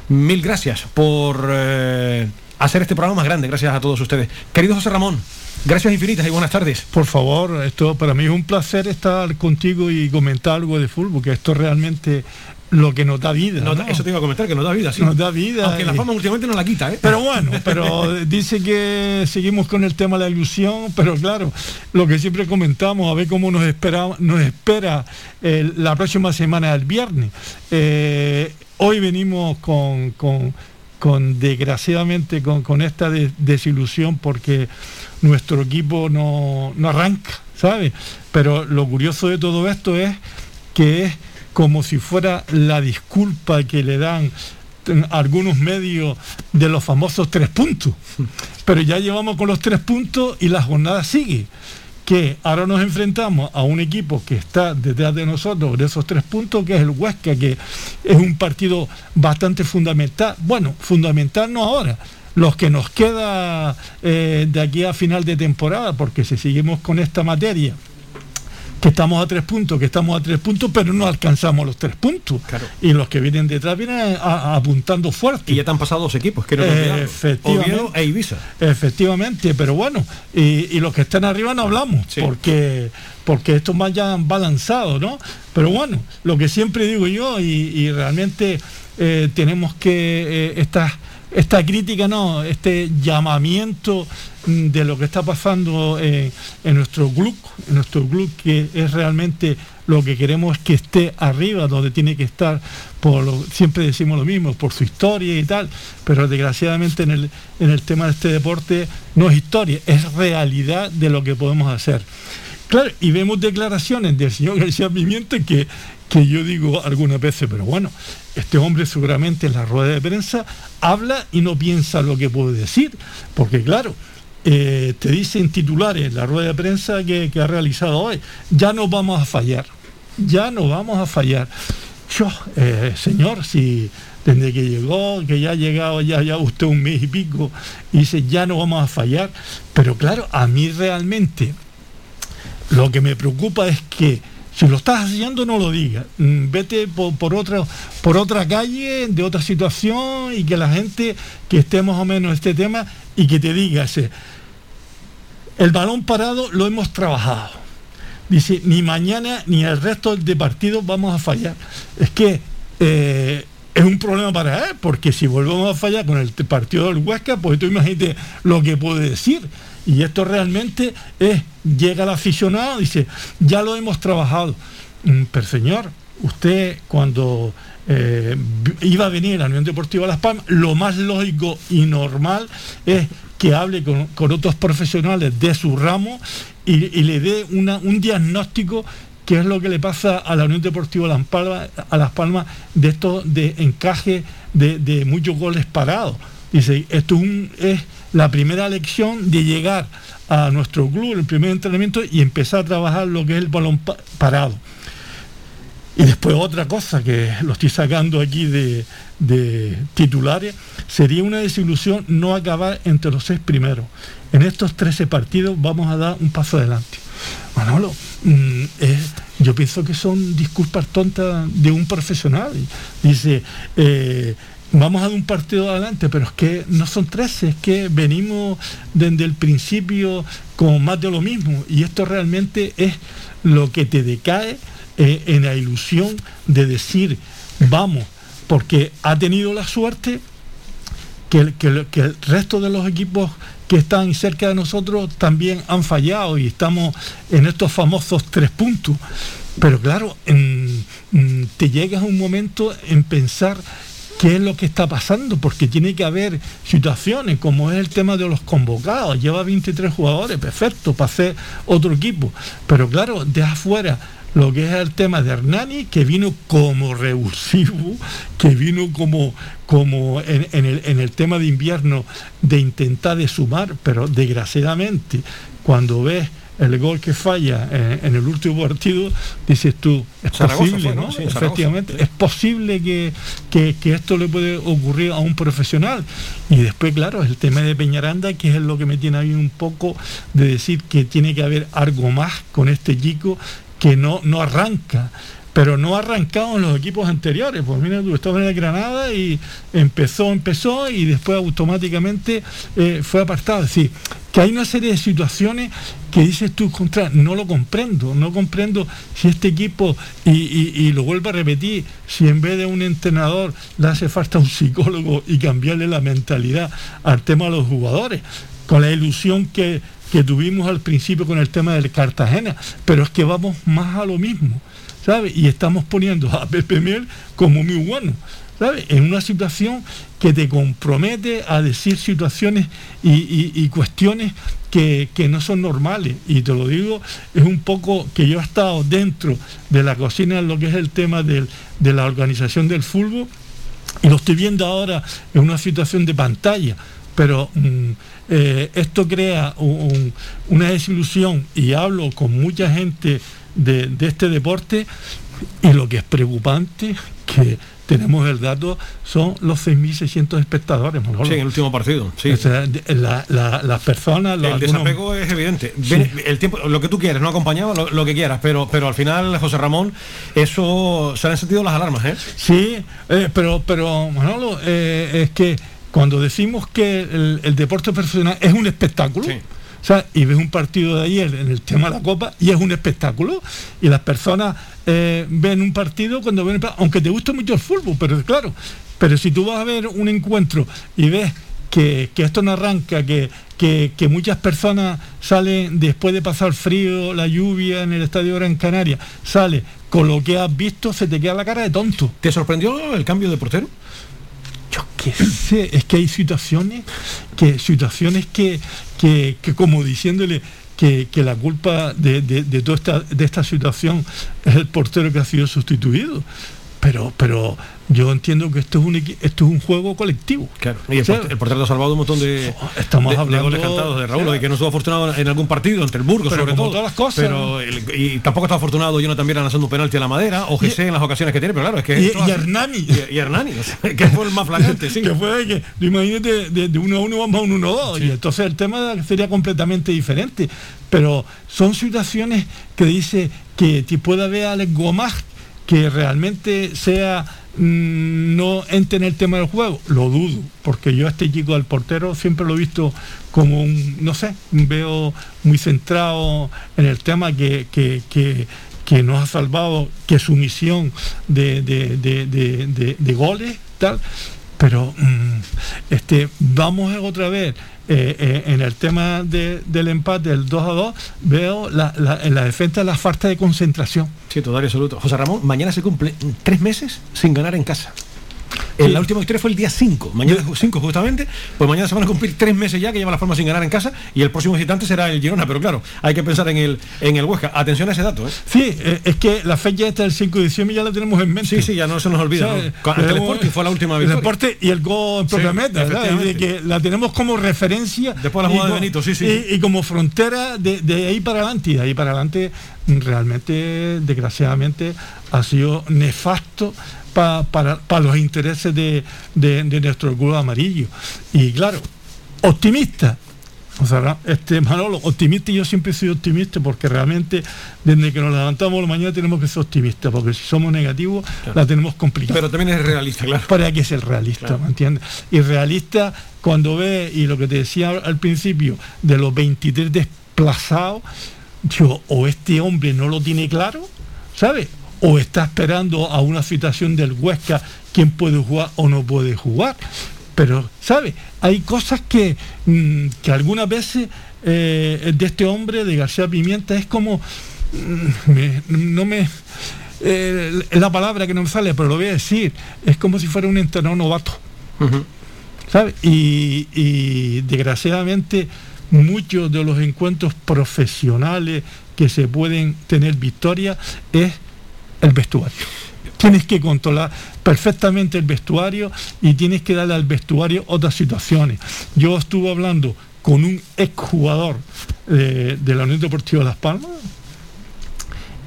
mil gracias por eh, hacer este programa más grande, gracias a todos ustedes. Querido José Ramón, gracias infinitas y buenas tardes. Por favor, esto para mí es un placer estar contigo y comentar algo de fútbol, porque esto realmente lo que nos da vida. Eso te iba a comentar, que nos da vida, sí. Nos da vida. Aunque la fama últimamente no la quita, ¿eh? Pero bueno, pero dice que seguimos con el tema de la ilusión, pero claro, lo que siempre comentamos, a ver cómo nos espera, nos espera eh, la próxima semana, el viernes. Eh, hoy venimos con, con- con, desgraciadamente, con, con esta de- desilusión porque nuestro equipo no, no arranca, ¿sabes? Pero lo curioso de todo esto es que es como si fuera la disculpa que le dan en algunos medios de los famosos tres puntos. Pero ya llevamos con los tres puntos y la jornada sigue. Que ahora nos enfrentamos a un equipo que está detrás de nosotros de esos tres puntos, que es el Huesca, que es un partido bastante fundamental. Bueno, fundamental no ahora, los que nos queda eh, de aquí a final de temporada, porque si seguimos con esta materia, que estamos a tres puntos, que estamos a tres puntos, pero no alcanzamos los tres puntos. Y los que vienen detrás vienen a- a- apuntando fuerte. Y ya te han pasado dos equipos, olvidarlo. Efectivamente. Oviedo e Ibiza. Efectivamente, pero bueno, y, y los que están arriba no hablamos, porque porque estos más ya han balanzado, ¿no? Pero bueno, lo que siempre digo yo, y, y realmente eh, tenemos que eh, estas esta crítica, no, este llamamiento mm, de lo que está pasando eh, en nuestro club, en nuestro club que es realmente lo que queremos que esté arriba, donde tiene que estar, por siempre decimos lo mismo, por su historia y tal, pero desgraciadamente en el, en el tema de este deporte no es historia, es realidad de lo que podemos hacer. Claro, y vemos declaraciones del señor García Pimienta que, que yo digo algunas veces, pero bueno, este hombre seguramente en la rueda de prensa habla y no piensa lo que puede decir, porque claro, eh, te dicen titulares en la rueda de prensa que, que ha realizado hoy, ya no vamos a fallar, ya no vamos a fallar. Yo, eh, señor, si desde que llegó, que ya ha llegado ya, ya usted un mes y pico, y dice, ya no vamos a fallar, pero claro, a mí realmente lo que me preocupa es que si lo estás haciendo no lo digas. Mm, Vete por, por otra, por otra calle, de otra situación, y que la gente que esté más o menos en este tema y que te diga ese, el balón parado lo hemos trabajado. Dice, ni mañana ni el resto de partidos vamos a fallar. Es que eh, es un problema para él, porque si volvemos a fallar con el partido del Huesca, pues tú imagínate lo que puede decir. Y esto realmente es, llega el aficionado, dice, ya lo hemos trabajado. Mm, Pero señor, usted cuando eh, iba a venir a la Unión Deportiva Las Palmas, lo más lógico y normal es que hable con, con otros profesionales de su ramo y, le dé una- un diagnóstico que es lo que le pasa a la Unión Deportiva Las Palmas, a Las Palmas de esto de encaje de, de muchos goles parados. Dice, esto es, un- es la primera lección de llegar a nuestro club, el primer entrenamiento, y empezar a trabajar lo que es el balón pa- parado. Y después otra cosa que lo estoy sacando aquí de, de titulares, sería una desilusión no acabar entre los seis primeros. En estos 13 partidos vamos a dar un paso adelante. Manolo, mm, yo pienso que son disculpas tontas de un profesional. Dice, eh, vamos a dar un partido adelante, pero es que no son 13, es que venimos desde el principio con más de lo mismo. Y esto realmente es lo que te decae eh, en la ilusión de decir, vamos, porque ha tenido la suerte que el, que el- resto de los equipos que están cerca de nosotros también han fallado y estamos en estos famosos tres puntos. Pero claro, mm, te llegas a un momento en pensar qué es lo que está pasando, porque tiene que haber situaciones, como es el tema de los convocados. Lleva 23 jugadores, perfecto, para hacer otro equipo. Pero claro, deja afuera lo que es el tema de Hernani, que vino como revulsivo, que vino como, como en el, en el tema de invierno de intentar de sumar, pero desgraciadamente cuando ves el gol que falla en, en el último partido, dices tú, es Zaragoza posible, fue, ¿no? Efectivamente, es posible que, que- que esto le puede ocurrir a un profesional. Y después, claro, el tema de Peñaranda, que es lo que me tiene a mí un poco de decir que tiene que haber algo más con este chico que no, no arranca. Pero no arrancado en los equipos anteriores. Pues mira, tú estabas en el Granada y empezó, empezó y después automáticamente eh, fue apartado. Es decir, que hay una serie de situaciones que dices tú, contra, no lo comprendo, no comprendo si este equipo, y- y lo vuelvo a repetir, si en vez de un entrenador le hace falta un psicólogo y cambiarle la mentalidad al tema de los jugadores, con la ilusión que, que tuvimos al principio con el tema del Cartagena, pero es que vamos más a lo mismo, ¿sabes? Y estamos poniendo a Pepe Mel como muy bueno. ¿sabes? En una situación que te compromete a decir situaciones y, y- y cuestiones que, que no son normales. Y te lo digo, es un poco que yo he estado dentro de la cocina en lo que es el tema del- de la organización del fútbol y lo estoy viendo ahora en una situación de pantalla, pero mm, eh, esto crea un- un- una desilusión y hablo con mucha gente de, de este deporte y lo que es preocupante que tenemos el dato son los 6.600 espectadores. Manolo. Sí, en el último partido. Sí. O sea, de- la- la- las personas... los el algunos- desapego es evidente. Sí. El tiempo, lo que tú quieras, no acompañaba lo, lo que quieras, pero, pero al final, José Ramón, eso se han sentido las alarmas, ¿eh? Sí, eh, pero, pero Manolo, eh, es que cuando decimos que el, el deporte profesional es un espectáculo, O sea, y ves un partido de ayer en el tema de la Copa y es un espectáculo. Y las personas eh, ven un partido cuando ven, aunque te guste mucho el fútbol, pero claro, pero si tú vas a ver un encuentro y ves que, que esto no arranca, que, que, que muchas personas salen después de pasar frío, la lluvia en el estadio Gran Canaria, sale con lo que has visto, se te queda la cara de tonto. ¿Te sorprendió el cambio de portero? Yo qué sé, es que hay situaciones que, situaciones que, que, que como diciéndole que, que la culpa de, de- de toda esta, de esta situación es el portero que ha sido sustituido. Pero, pero yo entiendo que esto es un esto es un juego colectivo. Claro. Y el, O sea, el portero ha salvado un montón de, Estamos de- de hablando- goles cantados de Raúl, de que no estuvo afortunado en algún partido, entre el Burgos sobre todo. todas las cosas. Pero el- y tampoco está afortunado Jonathan Viera lanzando un penalti a la madera, o José en las ocasiones que tiene, pero claro, es que... y, y Hernani. Y, y Hernani, o sea, que fue el más flagrante, sí. que fue que, imagínate, de, de 1 a 1 vamos a un 1 a 2. Y entonces el tema sería completamente diferente. Pero son situaciones que dice que te puede haber Alex Gomaz que realmente sea mm, no entre en el tema del juego, lo dudo, porque yo a este chico del portero siempre lo he visto como un, no sé, veo muy centrado en el tema que, que, que, que nos ha salvado, que su misión de, de, de, de- goles, tal, pero mm, este, vamos otra vez. Eh, eh, en el tema de- del empate, el 2 a 2, veo en la defensa la falta de concentración. Sí, total y absoluto. José Ramón, mañana se cumple tres meses sin ganar en casa. En la última victoria fue el día 5, mañana 5 justamente, pues mañana se van a cumplir tres meses ya que lleva la forma sin ganar en casa y el próximo visitante será el Girona, pero claro, hay que pensar en el, en el Huesca. Atención a ese dato, ¿eh? Sí, eh, es que la fecha esta del 5 de diciembre ya la tenemos en mente. Sí, sí, ya no se nos olvida. O sea, ¿no? Con- ante el Sporting fue la última el victoria. deporte y el gol en propia Sí, meta, ¿verdad? Y de efectivamente. que la tenemos como referencia. Después de la jugada de Benito, sí, sí. Y, y como frontera de, de ahí para adelante. Y de ahí para adelante, realmente, desgraciadamente, ha sido nefasto pa- para, para los intereses de, de- de nuestro club amarillo. Y claro, optimista. O sea, este Manolo, optimista, y yo siempre soy optimista porque realmente desde que nos levantamos la mañana tenemos que ser optimistas, porque si somos negativos la tenemos complicada. Pero también es realista, claro. Hay que ser realista, ¿me entiendes? Y realista cuando ve, y lo que te decía al principio, de los 23 desplazados, yo, o este hombre no lo tiene claro, ¿sabes? O está esperando a una situación del Huesca, quién puede jugar o no puede jugar. Pero, ¿sabes? Hay cosas que, mm, que algunas veces eh, de este hombre, de García Pimienta, es como, mm, me- no me... eh, es la palabra que no me sale, pero lo voy a decir, es como si fuera un entrenador novato. ¿sabes? Y, y desgraciadamente muchos de los encuentros profesionales que se pueden tener victoria es el vestuario. Tienes que controlar perfectamente el vestuario y tienes que darle al vestuario otras situaciones. Yo estuve hablando con un exjugador eh, de la Unión Deportiva Las Palmas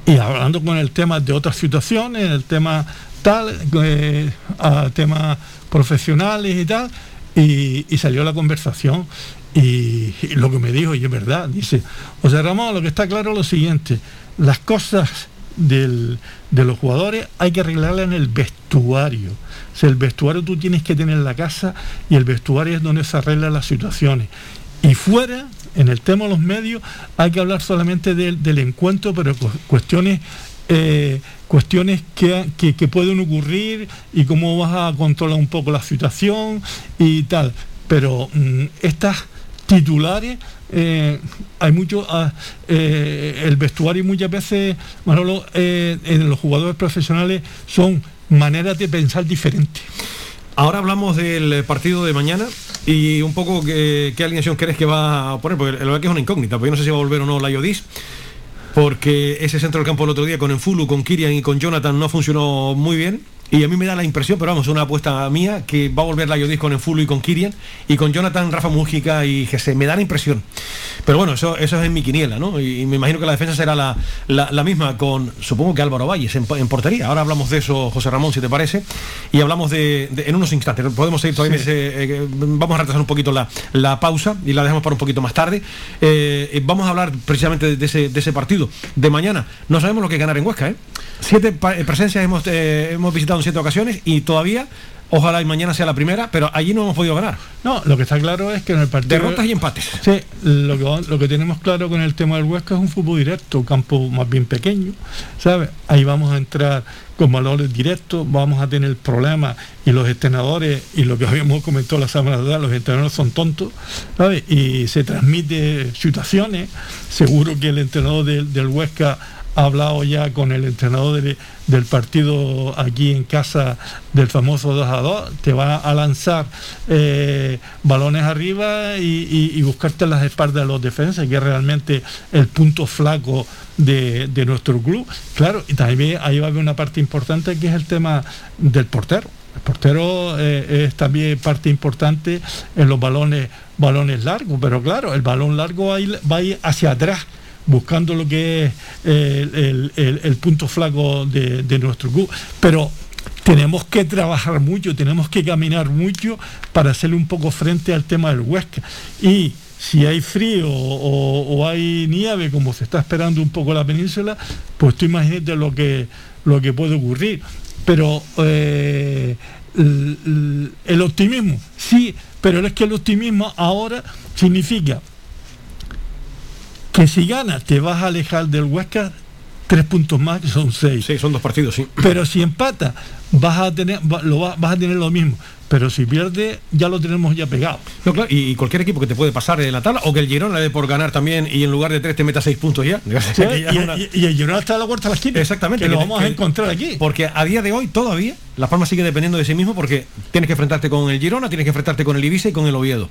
y hablando con el tema de otras situaciones, el tema tal, eh, a temas profesionales y tal, y, salió la conversación y, y lo que me dijo, y es verdad, dice, sea, Ramón, lo que está claro es lo siguiente, las cosas del- de los jugadores hay que arreglarlas en el vestuario. O sea, el vestuario tú tienes que tener en la casa y el vestuario es donde se arreglan las situaciones. Y fuera, en el tema de los medios, hay que hablar solamente del, del encuentro, pero cu- cuestiones, eh, cuestiones que, que- que pueden ocurrir y cómo vas a controlar un poco la situación y tal. Pero mm, estas titulares, eh, hay mucho, ah, eh, el vestuario muchas veces, Manolo, eh, en los jugadores profesionales son maneras de pensar diferentes. Ahora hablamos del partido de mañana y un poco qué, alineación crees que va a poner, porque la verdad que es una incógnita, porque yo no sé si va a volver o no la Iodis, porque ese centro del campo el otro día con Enfulu, con Kirian y con Jonathan no funcionó muy bien. Y a mí me da la impresión, pero vamos, una apuesta mía, que va a volver la Iodis con Enfulu y con Kirian, y con Jonathan, Rafa Mújica y Jesse. Me da la impresión. Pero bueno, eso, eso es en mi quiniela, ¿no? Y, me imagino que la defensa será la, la- la misma con, supongo que Álvaro Valles en, en portería. Ahora hablamos de eso, José Ramón, si te parece. Y hablamos de, de- en unos instantes. Podemos seguir todavía. Sí. ese, eh, vamos a retrasar un poquito la, la pausa y la dejamos para un poquito más tarde. Eh, eh, vamos a hablar precisamente de ese, de ese partido de mañana. No sabemos lo que ganar en Huesca, ¿eh? Siete eh, presencias hemos, eh, hemos visitado siete ocasiones y todavía Ojalá y mañana sea la primera, pero allí no hemos podido ganar. No, lo que está claro es que en el partido... Derrotas y empates. Sí, lo que, lo que tenemos claro con el tema del Huesca es un fútbol directo, campo más bien pequeño, ¿sabes? Ahí vamos a entrar con valores directos, vamos a tener problemas y los entrenadores, y lo que habíamos comentado la semana pasada, los entrenadores son tontos, ¿sabes? Y se transmite situaciones, seguro que el entrenador del, del Huesca ha hablado ya con el entrenador de- del partido aquí en casa del famoso 2 a 2, te va a lanzar eh, balones arriba y, buscarte las espaldas de los defensas, que es realmente el punto flaco de, nuestro club. Claro, y también ahí va a haber una parte importante que es el tema del portero. El portero eh, es también parte importante en los balones, balones largos, pero claro, el balón largo va va a ir hacia atrás buscando lo que es eh, el, el- punto flaco de, de nuestro club. Pero tenemos que trabajar mucho, tenemos que caminar mucho para hacerle un poco frente al tema del Huesca. Y si hay frío o, hay nieve, como se está esperando un poco la península, pues tú imagínate lo que, lo que puede ocurrir. Pero eh, el optimismo, sí, pero es que el optimismo ahora significa que si ganas te vas a alejar del Huesca tres puntos más, que son seis. Sí, son dos partidos, sí. Pero si empata, vas a tener, lo va- vas a tener lo mismo. Pero si pierde, ya lo tenemos ya pegado. No, claro, y, cualquier equipo que te puede pasar en la tabla, o que el Girona le dé por ganar también y en lugar de tres te meta seis puntos ya. Sí, Que ya y, es una- y- y el Girona está a la vuelta de la esquina. Exactamente. Que lo vamos que- a encontrar aquí. Porque a día de hoy todavía Las Palmas sigue dependiendo de sí mismo porque tienes que enfrentarte con el Girona, tienes que enfrentarte con el Ibiza y con el Oviedo.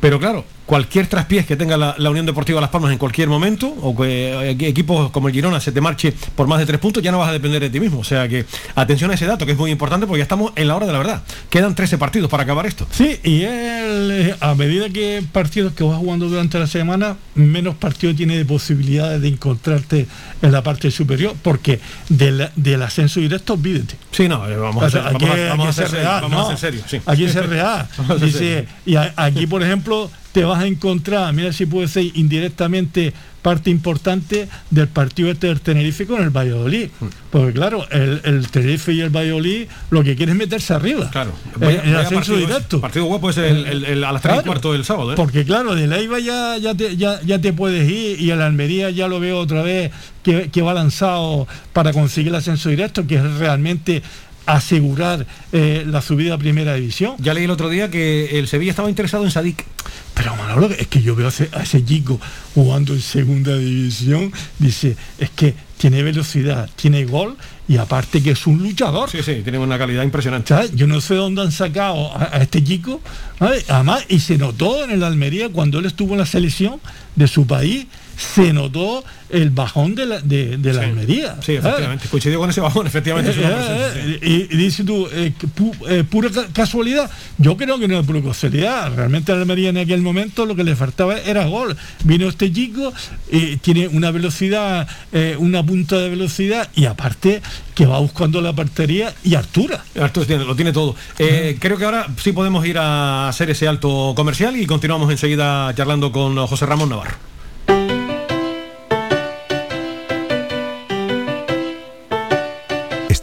Pero claro, cualquier traspiés que tenga la, la Unión Deportiva Las Palmas en cualquier momento, o que eh, equipos como el Girona se te marche por más de tres puntos, ya no vas a depender de ti mismo. O sea que atención a ese dato, que es muy importante porque ya estamos en la hora de la verdad. Quedan 13 partidos para acabar esto. Sí, y él, eh, a medida que partidos que vas jugando durante la semana, menos partidos tiene de posibilidades de encontrarte en la parte superior, porque del, del ascenso directo, olvídate. Sí, no, vamos a O sea, ser- aquí- vamos a- ser real, vamos a ser serios, sí. Aquí es real. Dice, y a- aquí, por ejemplo, te vas a encontrar, mira si puede ser indirectamente parte importante del partido este del Tenerife con el Valladolid. Hmm. Porque claro, el, el Tenerife y el Valladolid lo que quieren es meterse arriba. Claro. Eh, Vaya- el vaya ascenso partido directo. Partido guapo es el, a las 3 y Claro. cuarto del sábado. ¿eh? Porque claro, de Leiva ya, ya, te, ya, ya te puedes ir y el Almería ya lo veo otra vez que, que va lanzado para conseguir el ascenso directo, que es realmente asegurar eh, la subida a primera división. Ya leí el otro día que el Sevilla estaba interesado en Sadik. Pero Manolo, es que yo veo a ese, a ese chico jugando en segunda división, dice, es que tiene velocidad, tiene gol y aparte que es un luchador. Sí, sí, tiene una calidad impresionante. ¿Sabes? Yo no sé dónde han sacado a, a este chico. ¿sabes? Además, y se notó en el Almería cuando él estuvo en la selección de su país, se notó el bajón de la, de, de la Sí. Almería. Sí, ¿sabes? efectivamente. Coincidió con ese bajón, efectivamente. Eh, eh, y, dices tú, eh, pu- eh, pura ca- casualidad. Yo creo que no es pura casualidad. Realmente a la Almería en aquel momento lo que le faltaba era gol. Vino este chico, eh, tiene una velocidad, una punta de velocidad y aparte que va buscando la partería y altura. Arturo tiene- lo tiene todo. Creo que ahora sí podemos ir a hacer ese alto comercial y continuamos enseguida charlando con José Ramón Navarro.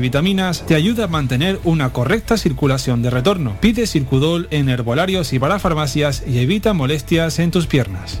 vitaminas te ayuda a mantener una correcta circulación de retorno. Pide Circudol en herbolarios y para farmacias y evita molestias en tus piernas.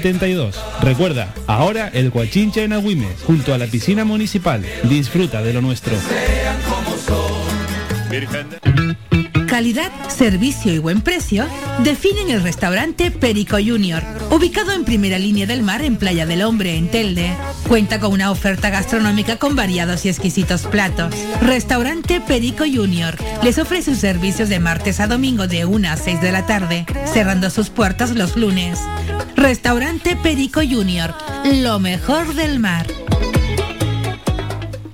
72. Recuerda, ahora el Guachincha en Agüimes, junto a la piscina municipal. Disfruta de lo nuestro. Calidad, servicio y buen precio definen el restaurante Perico Junior, ubicado en primera línea del mar en Playa del Hombre, en Telde. Cuenta con una oferta gastronómica con variados y exquisitos platos. Restaurante Perico Junior les ofrece sus servicios de martes a domingo de 1 a 6 de la tarde, cerrando sus puertas los lunes. Restaurante Perico Junior, lo mejor del mar.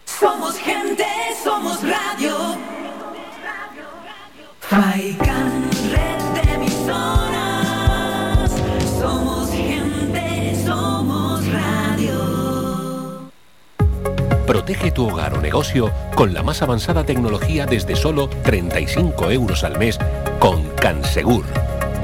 Somos gente, somos radio. Faikan, red de emisoras. Somos gente, somos radio. Protege tu hogar o negocio con la más avanzada tecnología desde solo 35 euros al mes con Cansegur.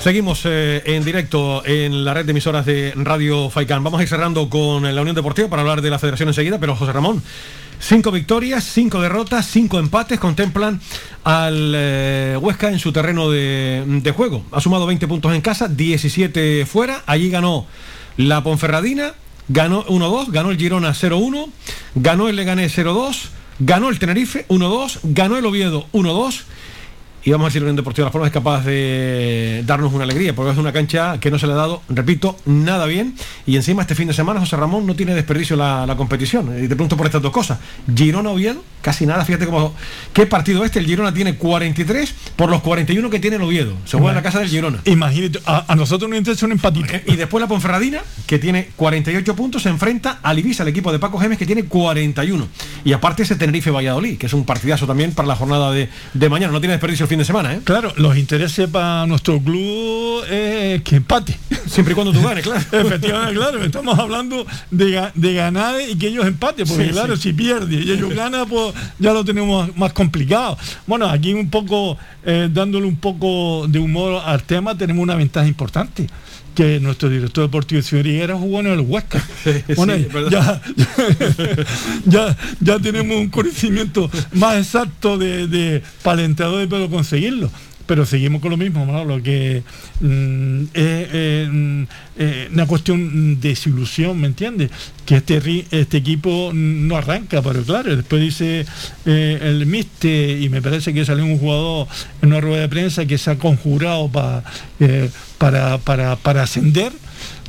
Seguimos eh, en directo en la red de emisoras de Radio Faicán. Vamos a ir cerrando con la Unión Deportiva para hablar de la federación enseguida, pero José Ramón, cinco victorias, cinco derrotas, cinco empates contemplan al eh, Huesca en su terreno de, de juego. Ha sumado 20 puntos en casa, 17 fuera. Allí ganó la Ponferradina, ganó 1-2, ganó el Girona 0-1, ganó el Leganés 0-2, ganó el Tenerife 1-2, ganó el Oviedo 1-2 y vamos a ver si la Unión Deportiva La Forma es capaz de darnos una alegría, porque es una cancha que no se le ha dado, repito, nada bien. Y encima este fin de semana José Ramón no tiene desperdicio la, la competición. Y te pregunto por estas dos cosas. Girona Oviedo, casi nada, fíjate cómo. ¿Qué partido este? El Girona tiene 43 por los 41 que tiene el Oviedo. Se juega en la casa del Girona. Imagínate, a, a nosotros nos interesa un empatito. Y después la Ponferradina, que tiene 48 puntos, se enfrenta al Ibiza, el equipo de Paco Gemes, que tiene 41. Y aparte ese Tenerife Valladolid, que es un partidazo también para la jornada de, de mañana. No tiene desperdicio fin de semana, ¿eh? Claro, los intereses para nuestro club es que empate. Siempre y cuando tú ganes, claro. Efectivamente, claro. Estamos hablando de, de ganar y que ellos empaten, porque Sí, claro, sí. si pierde y ellos ganan, pues ya lo tenemos más complicado. Bueno, aquí un poco, eh, dándole un poco de humor al tema, tenemos una ventaja importante. Que nuestro director deportivo, el señor Higuera, jugó en el Huesca. Bueno, sí, ya, ya, ya tenemos un conocimiento más exacto de, de para de poder conseguirlo. Pero seguimos con lo mismo, ¿no? lo que mm, es eh, mm, eh, una cuestión de desilusión, ¿me entiendes? Que este, este equipo no arranca, pero claro, después dice eh, el Miste, y me parece que salió un jugador en una rueda de prensa que se ha conjurado pa- eh, para, para, para ascender.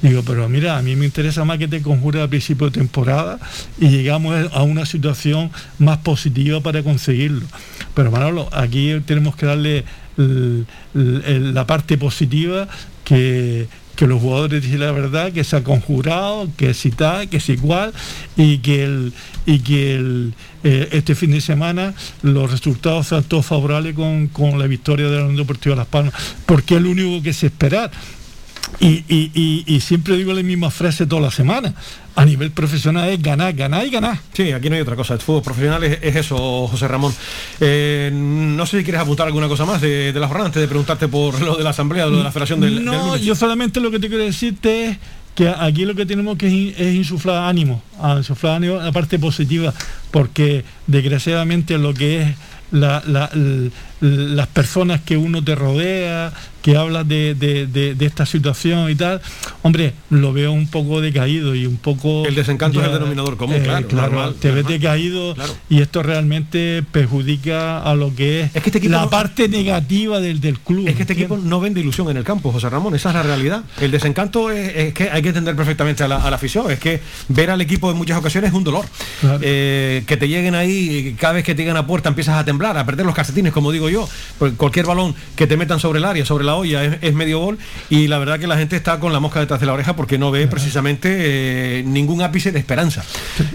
Digo, pero mira, a mí me interesa más que te conjure a principio de temporada y llegamos a una situación más positiva para conseguirlo. Pero Manolo, aquí tenemos que darle la parte positiva que, que los jugadores dicen la verdad, que se ha conjurado, que es tal, que es igual, y que y que eh, este fin de semana los resultados sean todos favorables con, con la victoria de la Unión Deportiva Las Palmas, porque es lo único que se esperar. Y, y- y- y siempre digo la misma frase toda la semana. A nivel profesional es ganar, ganar y ganar. Sí, aquí no hay otra cosa. El fútbol profesional es, es eso, José Ramón. Eh, no sé si quieres apuntar alguna cosa más de, de la jornada antes de preguntarte por lo de la asamblea, lo de la federación del, No, yo solamente lo que te quiero decirte es que aquí lo que tenemos que in- es insuflar ánimo, insuflar ánimo la parte positiva, porque desgraciadamente lo que es la, la- el- las personas que uno te rodea, que habla de, de- de- de esta situación y tal, hombre, lo veo un poco decaído y un poco... El desencanto es el denominador común, eh, claro, normal, te ves decaído y esto realmente perjudica a lo que es, la parte negativa del, del club. Es que este equipo no vende ilusión en el campo, José Ramón, esa es la realidad. El desencanto es, es que hay que entender perfectamente a la, a la afición, es que ver al equipo en muchas ocasiones es un dolor. Eh, que te lleguen ahí, cada vez que te llegan a puerta empiezas a temblar, a perder los calcetines, como digo yo, cualquier balón que te metan sobre el área, sobre la olla, es, es medio gol, y la verdad que la gente está con la mosca detrás de la oreja porque no ve precisamente eh, ningún ápice de esperanza.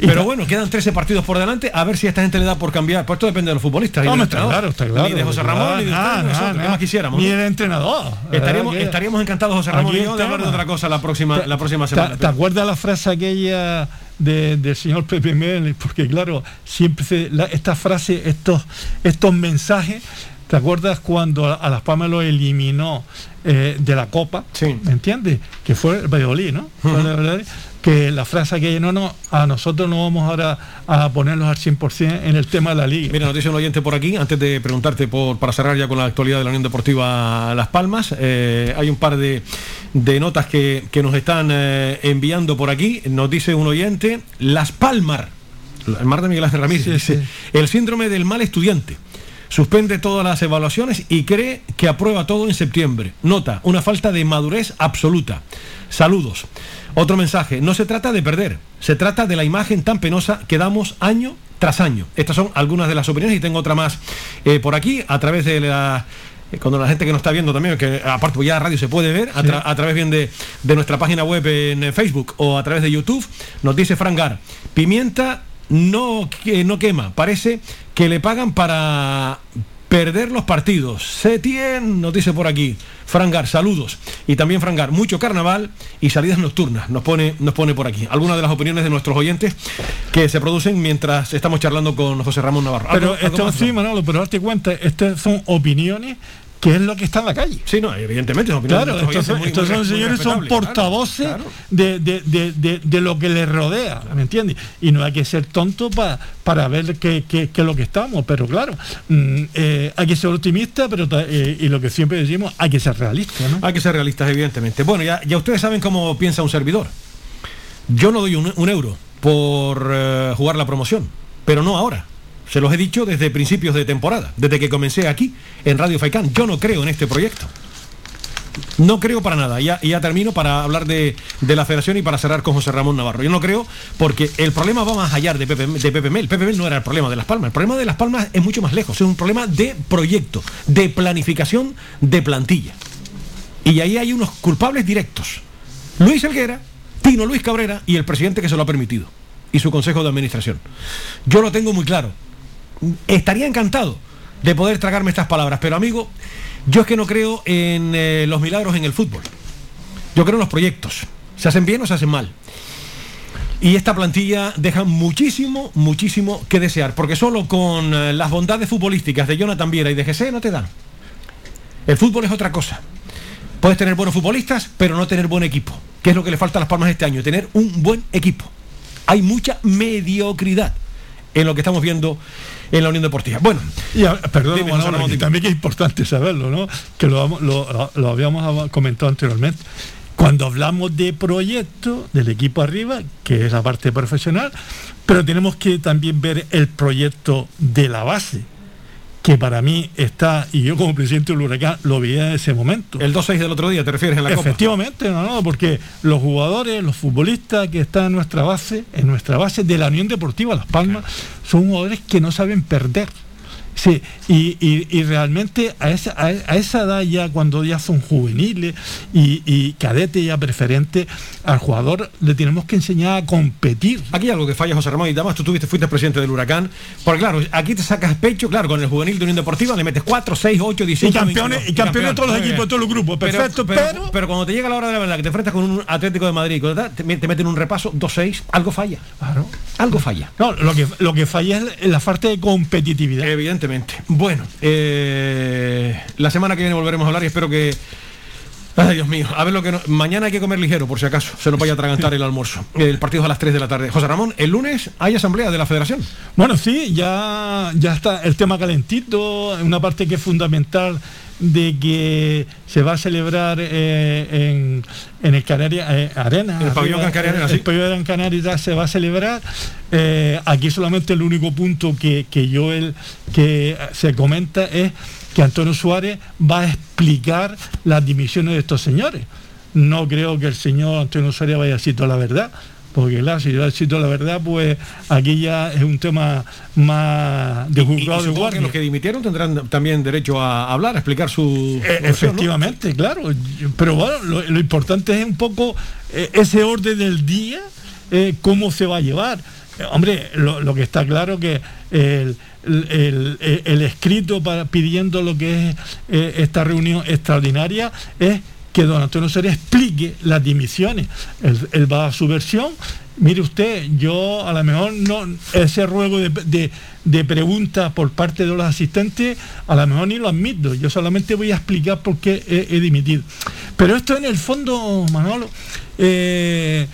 Pero bueno, quedan 13 partidos por delante, a ver si a esta gente le da por cambiar, pues esto depende de los futbolistas. y No, no, está claro, está claro. Ni de José Ramón, ni de usted, de nada, nosotros, ¿qué nada. más quisiéramos? Ni el entrenador. Estaríamos, ¿verdad que- estaríamos encantados, José Ramón y yo, de hablar de otra cosa la próxima, la próxima ¿Te, semana. te acuerdas la frase aquella de- del señor Pepe Mel? Porque claro, siempre se, la- esta frase, estos, estos mensajes, ¿te acuerdas cuando a, Las Palmas lo eliminó eh, de la Copa? ¿Me entiendes? Que fue el Valladolid, ¿no? El Valladolid, que la frase aquella, no, no, a nosotros no vamos ahora a ponernos al 100% en el tema de la liga. Mira, nos dice un oyente por aquí, antes de preguntarte por, para cerrar ya con la actualidad de la Unión Deportiva Las Palmas, eh, hay un par de, de notas que, que nos están eh, enviando por aquí. Nos dice un oyente, Las Palmas, el mar de Miguel Ángel Ramírez, dice, el síndrome del mal estudiante. Suspende todas las evaluaciones y cree que aprueba todo en septiembre. Nota, una falta de madurez absoluta. Saludos. Otro mensaje, no se trata de perder, se trata de la imagen tan penosa que damos año tras año. Estas son algunas de las opiniones y tengo otra más eh, por aquí a través de la eh, cuando la gente que nos está viendo también, que aparte ya radio se puede ver, a, tra- a través bien de, de nuestra página web en eh, Facebook o a través de YouTube, nos dice Frangar, pimienta no, que- no quema, parece que le pagan para perder los partidos. Setien, nos dice por aquí. Frangar, saludos. Y también Frangar, mucho carnaval y salidas nocturnas, nos pone, nos pone por aquí. Algunas de las opiniones de nuestros oyentes que se producen mientras estamos charlando con José Ramón Navarro. Pero ¿Algo- algo esto sí, Manolo, pero date cuenta, estas son opiniones que es lo que está en la calle. Sí, no, evidentemente son Claro, estos, oyentes muy- estos muy- son muy señores, son claro, portavoces claro. De, de- de- lo que les rodea, ¿me entiendes? Y no hay que ser tonto pa- para ver qué es lo que estamos, pero claro, mm, eh, hay que ser optimista, pero eh, y lo que siempre decimos, hay que ser realista, ¿no? Hay que ser realistas, evidentemente. Bueno, ya, ya ustedes saben cómo piensa un servidor. Yo no doy un, un euro por eh, jugar la promoción, pero no ahora. Se los he dicho desde principios de temporada, desde que comencé aquí en Radio Faicán. Yo no creo en este proyecto. No creo para nada. Ya, ya termino para hablar de, la federación y para cerrar con José Ramón Navarro. Yo no creo porque el problema va más allá de Pepe, de Pepe Mel. Pepe Mel no era el problema de Las Palmas. El problema de Las Palmas es mucho más lejos. Es un problema de proyecto, de planificación, de plantilla. Y ahí hay unos culpables directos. Luis Elguera, Tino Luis Cabrera y el presidente que se lo ha permitido. Y su consejo de administración. Yo lo tengo muy claro. Estaría encantado de poder tragarme estas palabras, pero amigo, yo es que no creo en eh, los milagros en el fútbol. Yo creo en los proyectos. ¿Se hacen bien o se hacen mal? Y esta plantilla deja muchísimo, muchísimo que desear, porque solo con eh, las bondades futbolísticas de Jonathan Viera y de GC no te dan. El fútbol es otra cosa. Puedes tener buenos futbolistas, pero no tener buen equipo. ¿Qué es lo que le falta a Las Palmas este año? Tener un buen equipo. Hay mucha mediocridad en lo que estamos viendo en la Unión Deportiva. Bueno, Y a- perdón, Dime, Manolo, que también que es importante saberlo, ¿no? Que lo, lo- lo habíamos comentado anteriormente. Cuando hablamos de proyecto del equipo arriba, que es la parte profesional, pero tenemos que también ver el proyecto de la base, que para mí está, y yo como presidente del Huracán lo vi en ese momento. el 2-6 del otro día, ¿te refieres en la Copa? Efectivamente, no, no, porque los jugadores, los futbolistas que están en nuestra base, en nuestra base de la Unión Deportiva Las Palmas, son jugadores que no saben perder. Sí, y, y- y realmente a esa, a, a esa edad ya, cuando ya son juveniles y, y cadetes ya preferentes, al jugador le tenemos que enseñar a competir. Aquí algo que falla José Ramón y además tú tuviste, fuiste presidente del Huracán. Porque claro, aquí te sacas pecho, claro, con el juvenil de Unión Deportiva le metes 4, 6, 8, 18. Y campeones- y campeones de todos los equipos, de todos los grupos, perfecto, pero, pero- pero cuando te llega la hora de la verdad, que te enfrentas con un Atlético de Madrid, te, te meten un repaso 2-6, algo falla. Claro. Algo falla. No, lo que, lo que falla es la falta de competitividad. Bueno, eh, la semana que viene volveremos a hablar y espero que Ay, Dios mío. A ver lo que no- mañana hay que comer ligero, por si acaso. Se nos vaya a atragantar el almuerzo. El partido es a las 3 de la tarde. José Ramón, el lunes hay asamblea de la federación. Bueno, sí, ya, ya está el tema calentito, una parte que es fundamental de que se va a celebrar eh, en, en el Canarias eh, Arena. En el pabellón Gran Canaria el sí. pabellón Gran Canaria ya se va a celebrar. Eh, aquí solamente el único punto que, que yo el, que se comenta es que Antonio Suárez va a explicar las dimisiones de estos señores. No creo que el señor Antonio Suárez vaya a decir toda la verdad. Porque claro, si yo toda la verdad, pues aquí ya es un tema más de Y juzgado de guardia. que los que dimitieron tendrán también derecho a hablar, a explicar su. Eh, efectivamente, claro. Pero bueno, lo, lo importante es un poco eh, ese orden del día, eh, cómo se va a llevar. Eh, hombre, lo, lo que está claro que el, el- el- el escrito para, pidiendo lo que es eh, esta reunión extraordinaria es que don Antonio Soria explique las dimisiones. Él, va a su versión. Mire usted, yo a lo mejor no ese ruego de, de- preguntas por parte de los asistentes, a lo mejor ni lo admito. Yo solamente voy a explicar por qué he, he dimitido. Pero esto en el fondo, Manolo, eh,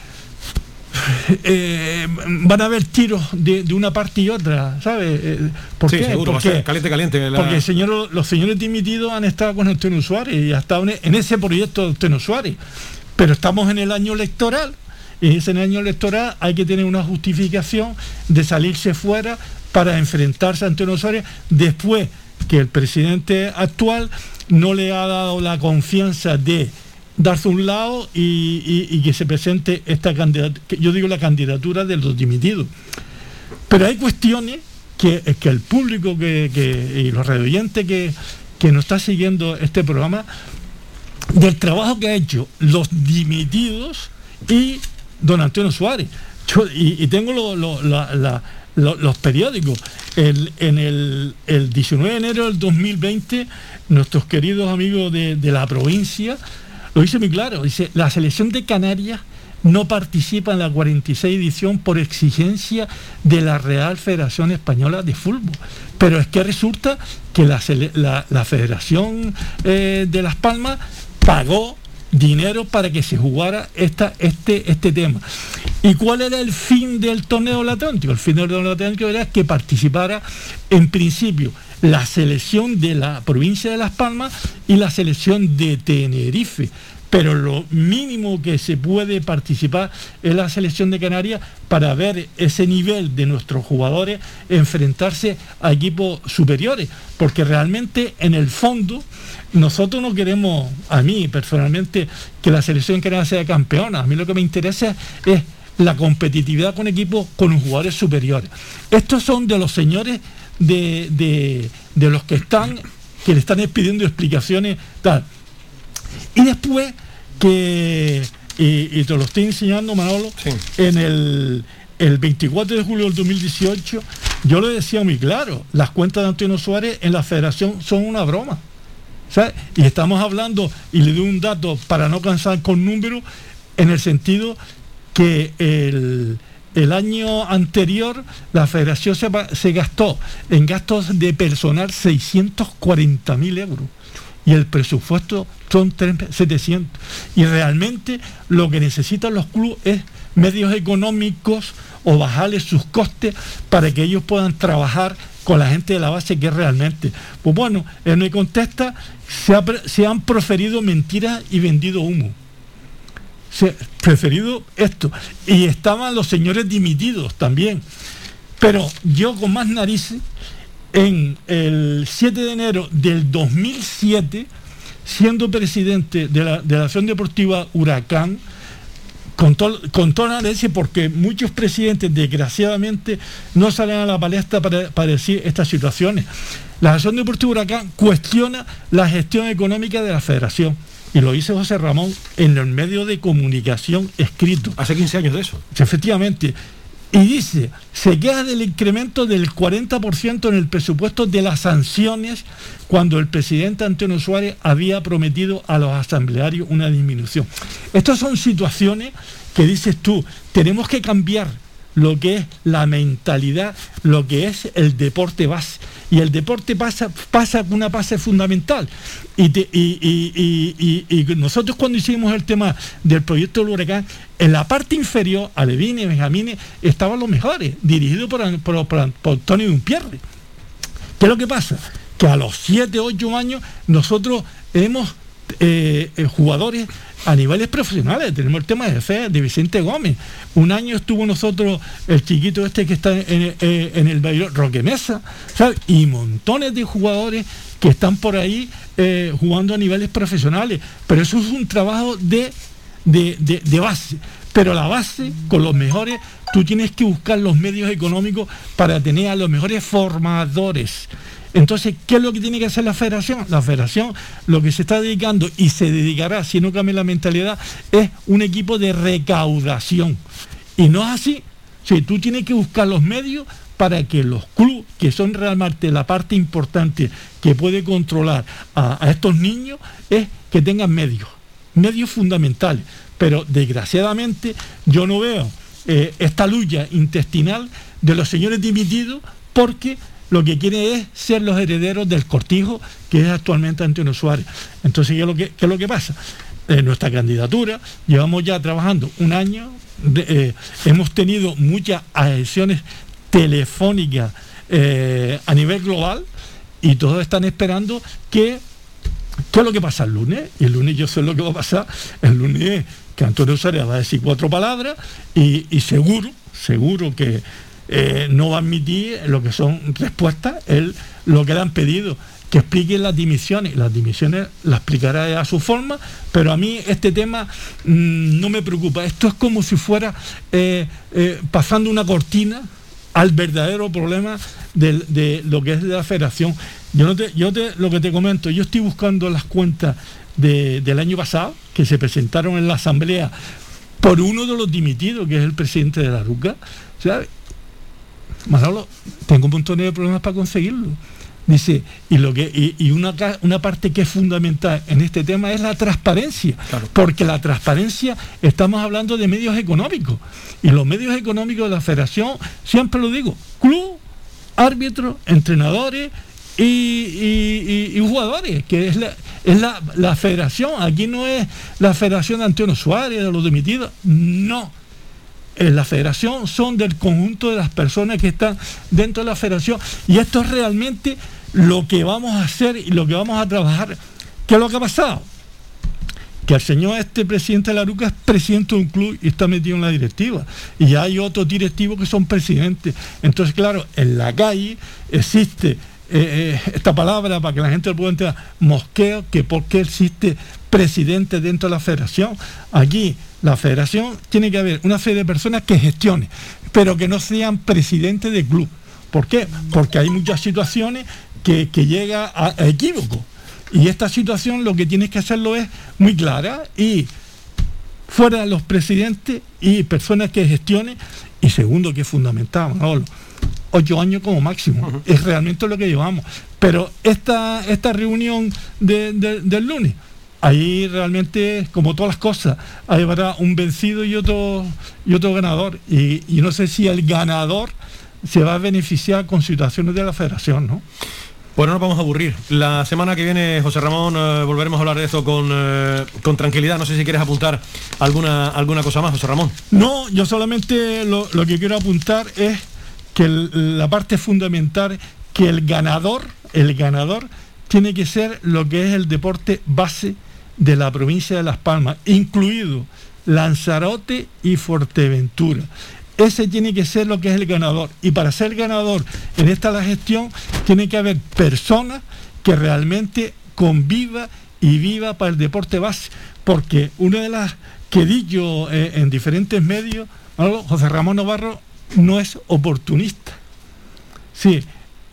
eh, van a haber tiros de, de una parte y otra, ¿sabes? Eh, ¿Por Sí, qué? seguro, va a Porque- ser caliente, caliente. la- porque el señor- los señores dimitidos han estado con Antonio Suárez y ha estado en, ese proyecto de Antonio Suárez. Pero estamos en el año electoral y en ese año electoral hay que tener una justificación de salirse fuera para enfrentarse a Antonio Suárez después que el presidente actual no le ha dado la confianza de darse un lado y, que se presente esta candidatura, yo digo la candidatura de los dimitidos. Pero hay cuestiones que, que el público que, y los radioyentes que, que nos está siguiendo este programa, del trabajo que ha hecho los dimitidos y don Antonio Suárez. Y, tengo lo- lo- los periódicos. El- en el, el 19 de enero del 2020, nuestros queridos amigos de, de la provincia lo dice muy claro. Dice, la selección de Canarias no participa en la 46 edición por exigencia de la Real Federación Española de Fútbol. Pero es que resulta que la, la Federación eh, de Las Palmas pagó dinero para que se jugara esta, este, este tema. ¿Y cuál era el fin del torneo del Atlántico? El fin del torneo del Atlántico era que participara en principio la selección de la provincia de Las Palmas y la selección de Tenerife. Pero lo mínimo que se puede participar es la selección de Canarias para ver ese nivel de nuestros jugadores enfrentarse a equipos superiores. Porque realmente en el fondo nosotros no queremos, a mí personalmente, que la selección canaria sea campeona. A mí lo que me interesa es la competitividad con equipos con jugadores superiores. Estos son de los señores de, de- de los que están, que le están pidiendo explicaciones, tal. Y después que, y, y te lo estoy enseñando, Manolo, en el, el 24 de julio del 2018, yo lo decía muy claro, las cuentas de Antonio Suárez en la federación son una broma. ¿sabes? Y estamos hablando, y le doy un dato para no cansar con números, en el sentido que el, el año anterior la federación se, gastó en gastos de personal 640 mil euros y el presupuesto son tres- 700. Y realmente lo que necesitan los clubes es medios económicos o bajarles sus costes para que ellos puedan trabajar con la gente de la base que es realmente. Pues bueno, él me contesta, se, ha se han proferido mentiras y vendido humo. Preferido esto. Y estaban los señores dimitidos también. Pero yo con más narices, en el 7 de enero del 2007, siendo presidente de la, de la Asociación Deportiva Huracán, con, con toda la porque muchos presidentes, desgraciadamente, no salen a la palestra para, para decir estas situaciones. La Asociación Deportiva Huracán cuestiona la gestión económica de la federación. Y lo dice José Ramón en el medio de comunicación escrito. Hace 15 años de eso. Efectivamente. Y dice, se queja del incremento del 40% en el presupuesto de las sanciones cuando el presidente Antonio Suárez había prometido a los asamblearios una disminución. Estas son situaciones que dices tú, tenemos que cambiar lo que es la mentalidad, lo que es el deporte base. Y el deporte pasa, pasa una base fundamental. Y, nosotros cuando hicimos el tema del proyecto del huracán, en la parte inferior, Alevine y Benjamín, estaban los mejores, dirigidos por, por, por, por Tony Dumpierre. ¿Qué es lo que pasa? Que a los 7, 8 años nosotros hemos eh, eh, jugadores a niveles profesionales. Tenemos el tema de fe de Vicente Gómez. Un año estuvo nosotros el chiquito este que está en, eh, el Bayreuth, Roque Mesa. Y montones de jugadores que están por ahí jugando a niveles profesionales. Pero eso es un trabajo de, de, de- de base. Pero la base, con los mejores, tú tienes que buscar los medios económicos para tener a los mejores formadores. Entonces, ¿qué es lo que tiene que hacer la federación? La federación lo que se está dedicando y se dedicará, si no cambia la mentalidad, es un equipo de recaudación. Y no es así. Si tú tienes que buscar los medios para que los clubes, que son realmente la parte importante que puede controlar a, estos niños, es que tengan medios, medios fundamentales. Pero desgraciadamente yo no veo eh, esta lucha intestinal de los señores dimitidos porque lo que quieren es ser los herederos del cortijo que es actualmente Antonio Suárez. Entonces, ¿qué es lo que, qué es lo que pasa? En nuestra candidatura llevamos ya trabajando un año, eh, hemos tenido muchas adhesiones telefónicas eh, a nivel global y todos están esperando que ¿Qué es lo que pasa el lunes? Y el lunes yo sé lo que va a pasar. El lunes es que Antonio Soria va a decir cuatro palabras y seguro, seguro que eh, no va a admitir lo que son respuestas, lo que le han pedido, que expliquen las dimisiones. Las dimisiones las explicará a su forma, pero a mí este tema mm, no me preocupa. Esto es como si fuera eh, eh, pasando una cortina al verdadero problema del- de lo que es de la federación. Yo, no te, yo te, lo que te comento, yo estoy buscando las cuentas de- del año pasado que se presentaron en la asamblea por uno de los dimitidos, que es el presidente de la RUCA. Manolo, tengo un montón de problemas para conseguirlo. Dice, y lo que y, y una, una parte que es fundamental en este tema es la transparencia, porque la transparencia estamos hablando de medios económicos y los medios económicos de la federación, siempre lo digo, club, árbitros, entrenadores y, y- y- y jugadores, que es la, es la, la federación, aquí no es la federación de Antonio Suárez, de los dimitidos, no en la federación son del conjunto de las personas que están dentro de la federación y esto es realmente lo que vamos a hacer y lo que vamos a trabajar. ¿Qué es lo que ha pasado? Que el señor este presidente de la Ruca es presidente de un club y está metido en la directiva. Y hay otros directivos que son presidentes. Entonces, claro, en la calle existe eh, eh, esta palabra para que la gente lo pueda entender, mosqueo, que por qué existe presidente dentro de la federación. Aquí la federación tiene que haber una serie de personas que gestione, pero que no sean presidentes de club. ¿Por qué? Porque hay muchas situaciones que, que llega a, a equívoco. Y esta situación lo que tienes que hacerlo es muy clara y fuera los presidentes y personas que gestionen. Y segundo, que es fundamental, Manolo, ocho años como máximo. Es realmente lo que llevamos. Pero esta, esta reunión de- de- del lunes, ahí realmente, como todas las cosas, ahí habrá un vencido y otro, y otro ganador. Y, y no sé si el ganador se va a beneficiar con situaciones de la federación, ¿no? Bueno, no nos vamos a aburrir. La semana que viene, José Ramón, eh, volveremos a hablar de esto con, eh, con tranquilidad. No sé si quieres apuntar alguna, alguna cosa más, José Ramón. No, yo solamente lo, lo que quiero apuntar es que el- la parte fundamental, que el ganador, el ganador, tiene que ser lo que es el deporte base de la provincia de Las Palmas, incluido Lanzarote y Fuerteventura. Ese tiene que ser lo que es el ganador. Y para ser ganador en esta la gestión, tiene que haber personas que realmente conviva y viva para el deporte base. Porque una de las que he dicho eh, en diferentes medios, José Ramón Navarro no es oportunista. Sí,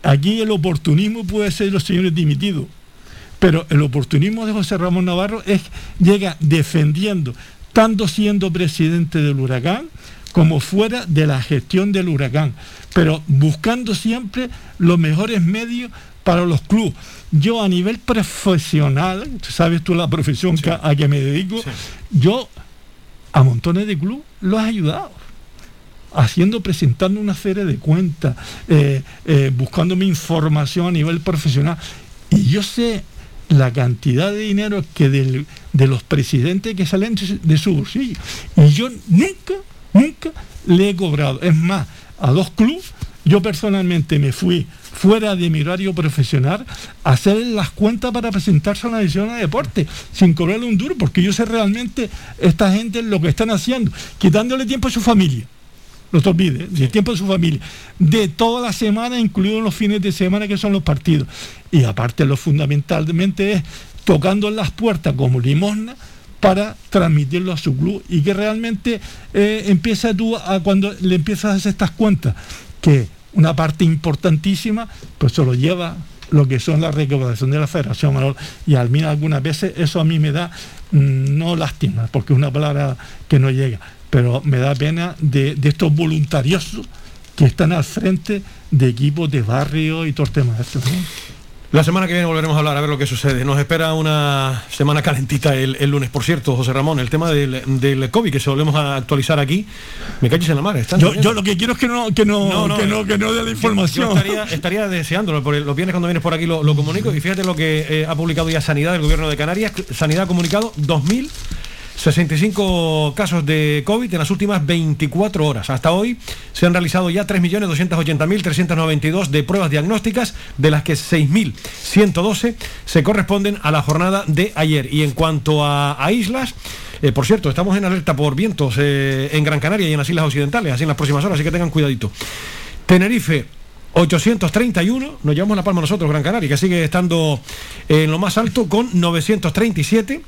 aquí el oportunismo puede ser los señores dimitidos, pero el oportunismo de José Ramón Navarro es llega defendiendo, tanto siendo presidente del huracán como fuera de la gestión del huracán, pero buscando siempre los mejores medios para los clubes. Yo a nivel profesional, sabes tú la profesión que- a que me dedico, yo a montones de clubes los he ayudado. haciendo, presentando una serie de cuentas, eh, eh, buscando mi información a nivel profesional. Y yo sé la cantidad de dinero que del- de los presidentes que salen de su- bolsillo. Y yo nunca, nunca le he cobrado. Es más, a dos clubes, yo personalmente me fui fuera de mi horario profesional a hacer las cuentas para presentarse a una edición de deporte, sin cobrarle un duro, porque yo sé realmente esta gente lo que están haciendo, quitándole tiempo a su familia no te olvides, del tiempo de su familia, de toda la semana, incluidos los fines de semana que son los partidos. Y aparte lo fundamentalmente es tocando las puertas como limosna para transmitirlo a su club y que realmente eh, empieza tú a cuando le empiezas a hacer estas cuentas, que una parte importantísima, pues se lo lleva lo que son la recaudación de la federación y al menos algunas veces eso a mí me da mm, no lástima porque es una palabra que no llega pero me da pena de, de estos voluntarios que están al frente de equipos de barrio y todo el tema de esto, ¿no? La semana que viene volveremos a hablar a ver lo que sucede. Nos espera una semana calentita el, el lunes. Por cierto, José Ramón, el tema del, del COVID que se volvemos a actualizar aquí, me calles en la mar. ¿están Yo, yo lo que quiero es que no, que no, No, no, que no, que no dé la Yo- información. Yo, estaría, estaría deseándolo, por el- los viernes cuando vienes por aquí lo, lo comunico y fíjate lo que eh, ha publicado ya Sanidad del Gobierno de Canarias. Sanidad ha comunicado 2.065 casos de COVID en las últimas 24 horas. Hasta hoy se han realizado ya 3.280.392 de pruebas diagnósticas, de las que 6.112 se corresponden a la jornada de ayer. Y en cuanto a, a islas, eh, por cierto, estamos en alerta por vientos eh, en Gran Canaria y en las Islas Occidentales, así en las próximas horas, así que tengan cuidadito. Tenerife 831, nos llevamos la palma nosotros, Gran Canaria, que sigue estando en lo más alto con 937.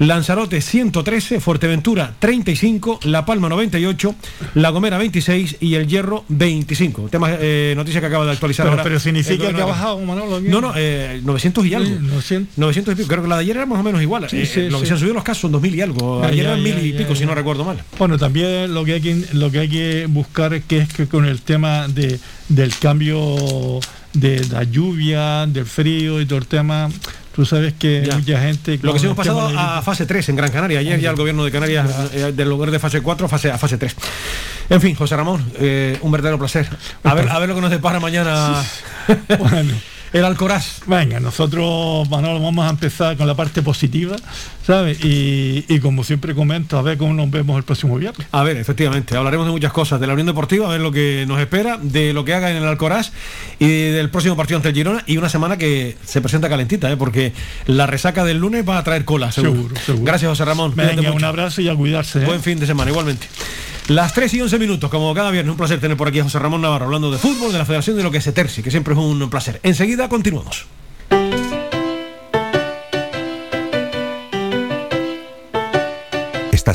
Lanzarote 113, Fuerteventura 35, La Palma 98, La Gomera 26 y El Hierro 25. Tema, eh, noticia que acaba de actualizar pero, ahora. pero el significa que ha bajado, Manolo. No, no, eh, 900 y algo. Sí, 900. 900 y pico. Creo que la de ayer era más o menos igual. Sí, Eh, sí, lo que sí. se han subido los casos son 2000 y algo. Ayer eran ya, 1000 y ya, pico, si no recuerdo mal. Bueno, también lo que hay que, lo que, hay que buscar es que es que con el tema de, del cambio de la lluvia, del frío y todo el tema, tú sabes que Ya. mucha gente... Lo que sí hemos pasado de- a fase 3 en Gran Canaria. Ayer ya el gobierno de Canarias, eh, del lugar de fase 4 a fase, a fase 3. En fin, José Ramón, eh, un verdadero placer. A ver, a ver lo que nos depara mañana Bueno. el Alcoraz. Venga, nosotros, Manolo, vamos a empezar con la parte positiva, Y, y como siempre comento, a ver cómo nos vemos el próximo viernes. A ver, efectivamente, hablaremos de muchas cosas, de la Unión Deportiva, a ver lo que nos espera, de lo que haga en el Alcoraz y del próximo partido ante el Girona y una semana que se presenta calentita, ¿eh? porque la resaca del lunes va a traer cola, seguro. Seguro, seguro. Gracias, José Ramón. Venga, un abrazo y a cuidarse. ¿eh? Buen fin de semana, igualmente. Las 3 y 11 minutos, como cada viernes, un placer tener por aquí a José Ramón Navarro hablando de fútbol, de la Federación de lo que se terci, que siempre es un placer. Enseguida continuamos.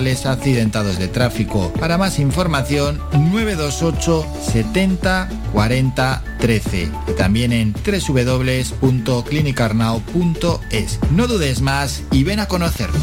accidentados de tráfico. Para más información, 928 70 40 13 y también en www.clinicarnao.es. No dudes más y ven a conocernos.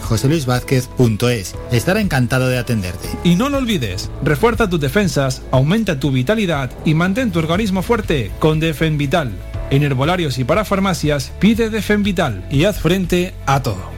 joseluisvázquez.es. Estará encantado de atenderte. Y no lo olvides, refuerza tus defensas, aumenta tu vitalidad y mantén tu organismo fuerte con Defenvital. En herbolarios y para farmacias, pide Defenvital y haz frente a todo.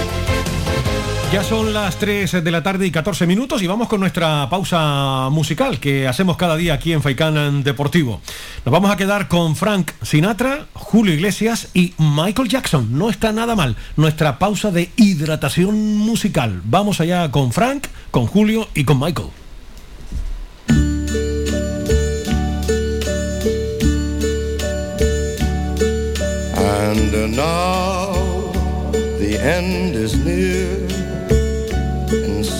ya son las 3 de la tarde y 14 minutos y vamos con nuestra pausa musical que hacemos cada día aquí en Faikán Deportivo. Nos vamos a quedar con Frank Sinatra, Julio Iglesias y Michael Jackson. No está nada mal nuestra pausa de hidratación musical. Vamos allá con Frank, con Julio y con Michael. And now the end is near,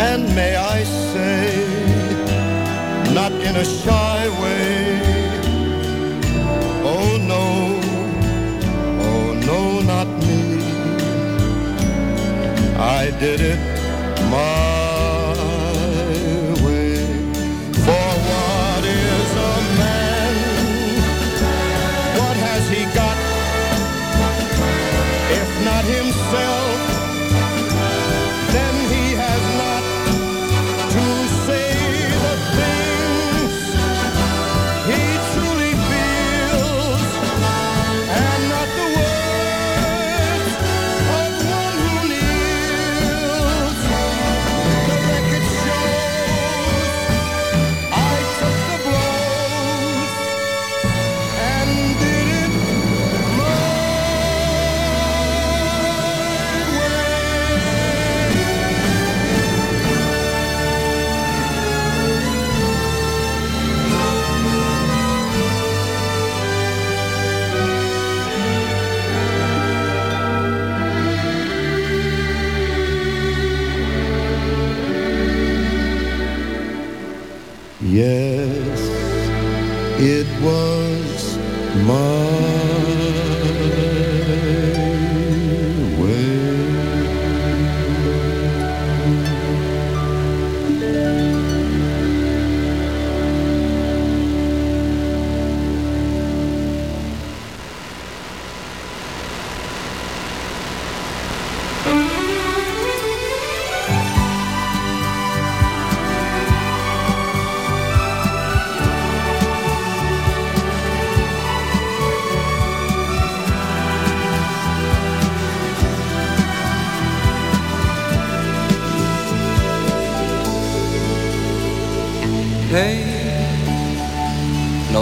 and may I say, not in a shy way. Oh no, oh no, not me. I did it my Yeah.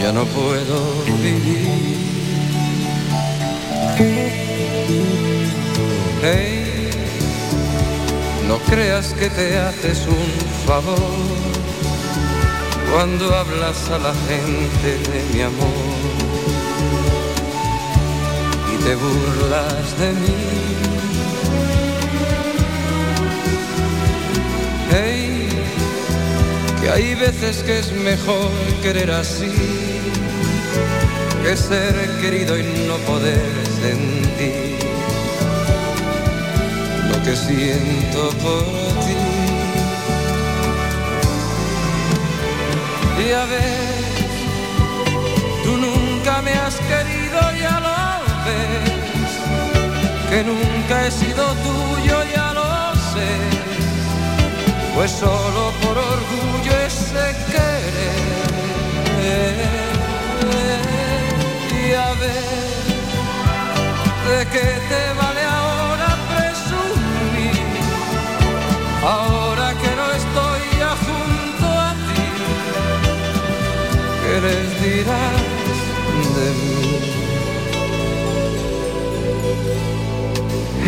ya no puedo vivir. Hey, no creas que te haces un favor cuando hablas a la gente de mi amor y te burlas de mí. Hey, que hay veces que es mejor querer así que ser querido y no poder sentir lo que siento por ti. Y a ver, tú nunca me has querido, ya lo ves, que nunca he sido tuyo, ya lo sé, pues solo por orgullo ese querer de qué te vale ahora presumir, ahora que no estoy ya junto a ti, ¿qué les dirás de mí?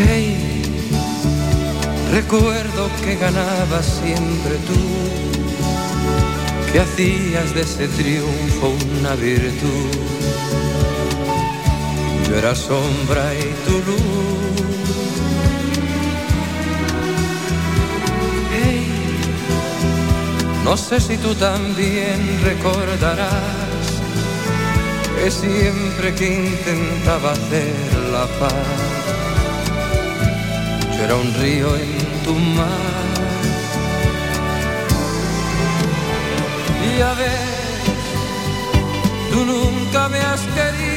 Hey, recuerdo que ganabas siempre tú, que hacías de ese triunfo una virtud yo era sombra y tu luz. Hey, no sé si tú también recordarás que siempre que intentaba hacer la paz, yo era un río en tu mar. Y a ver, tú nunca me has querido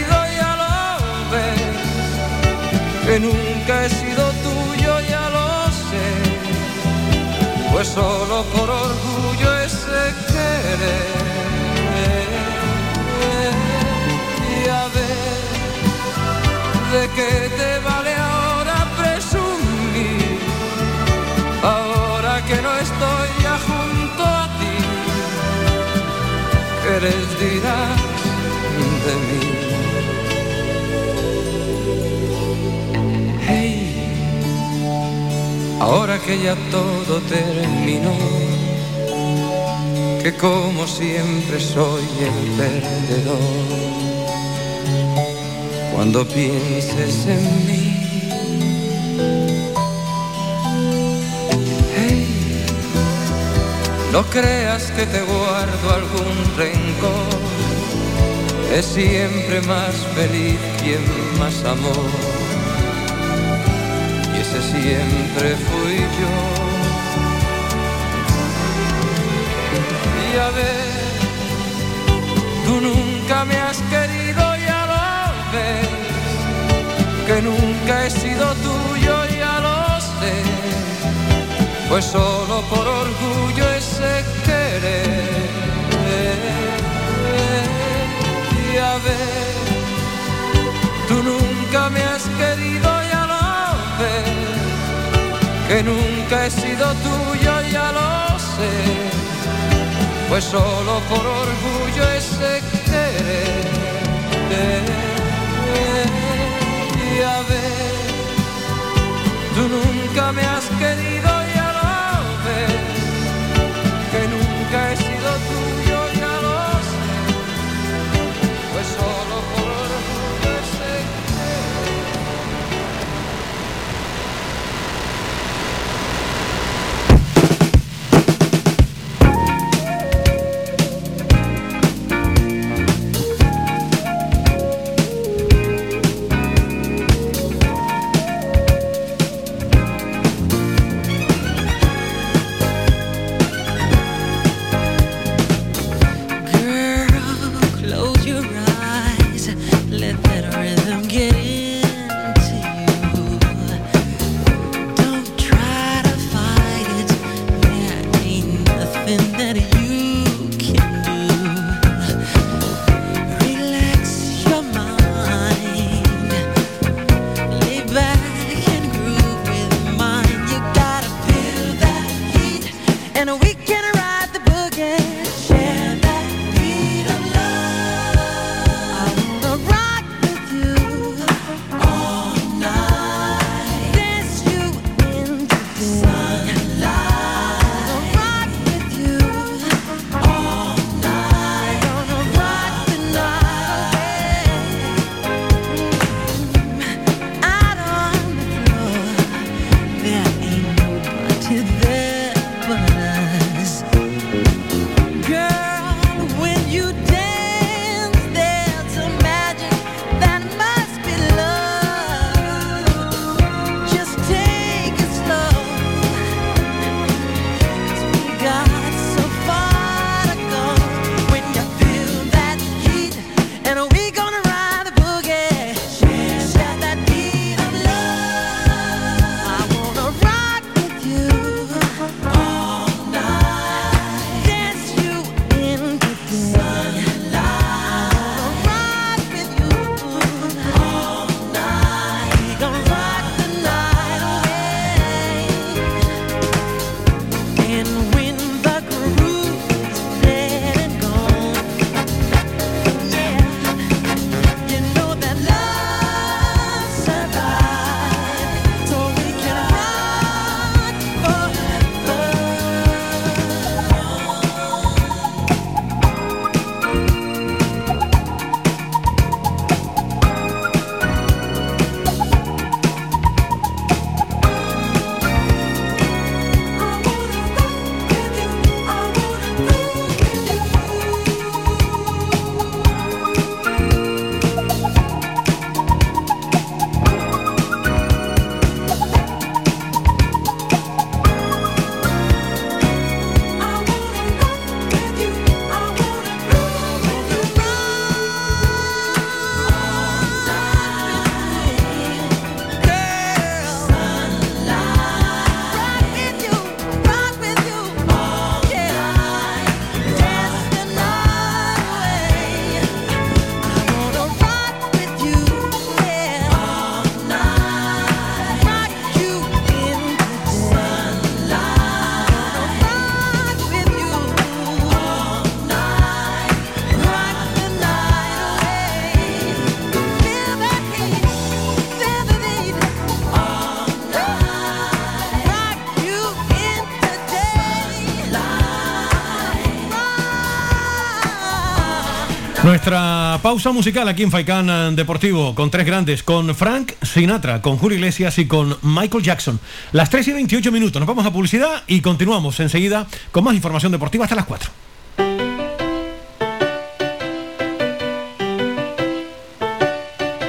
que nunca he sido tuyo, ya lo sé, pues solo por orgullo ese querer. Y a ver, ¿de qué te vale ahora presumir? Ahora que no estoy ya junto a ti, ¿qué les dirás de mí? Ahora que ya todo terminó, que como siempre soy el perdedor. Cuando pienses en mí, no creas que te guardo algún rencor, es siempre más feliz quien más amor ese siempre fui yo. Y a ver, tú nunca me has querido, ya lo ves, que nunca he sido tuyo, ya lo sé, pues solo por orgullo ese querer. Y a ver, nunca he sido tuyo, ya lo sé, pues solo por orgullo es sé quererte. Y a ver, tú nunca me has querido, Nuestra pausa musical aquí en Faikán eh, Deportivo con tres grandes, con Frank Sinatra, con Julio Iglesias y con Michael Jackson. Las 3 y 28 minutos, nos vamos a publicidad y continuamos enseguida con más información deportiva hasta las 4.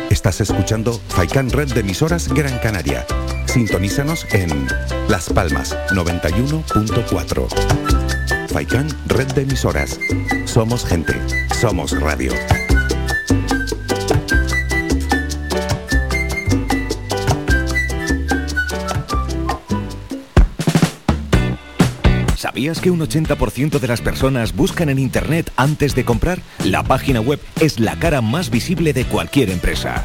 Estás escuchando Faikán Red de emisoras Gran Canaria. Sintonízanos en Las Palmas 91.4. Faikán Red de emisoras. Somos gente. Somos radio. ¿Sabías que un 80% de las personas buscan en Internet antes de comprar? La página web es la cara más visible de cualquier empresa.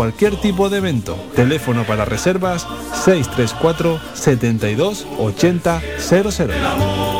cualquier tipo de evento. Teléfono para reservas 634 72 80 00.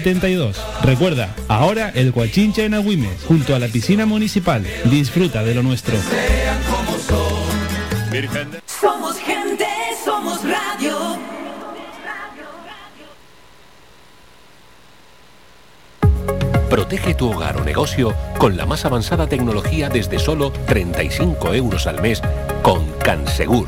72. Recuerda, ahora el Guachincha en Agüimes, junto a la piscina municipal. Disfruta de lo nuestro. Somos gente, somos radio. Protege tu hogar o negocio con la más avanzada tecnología desde solo 35 euros al mes con Cansegur.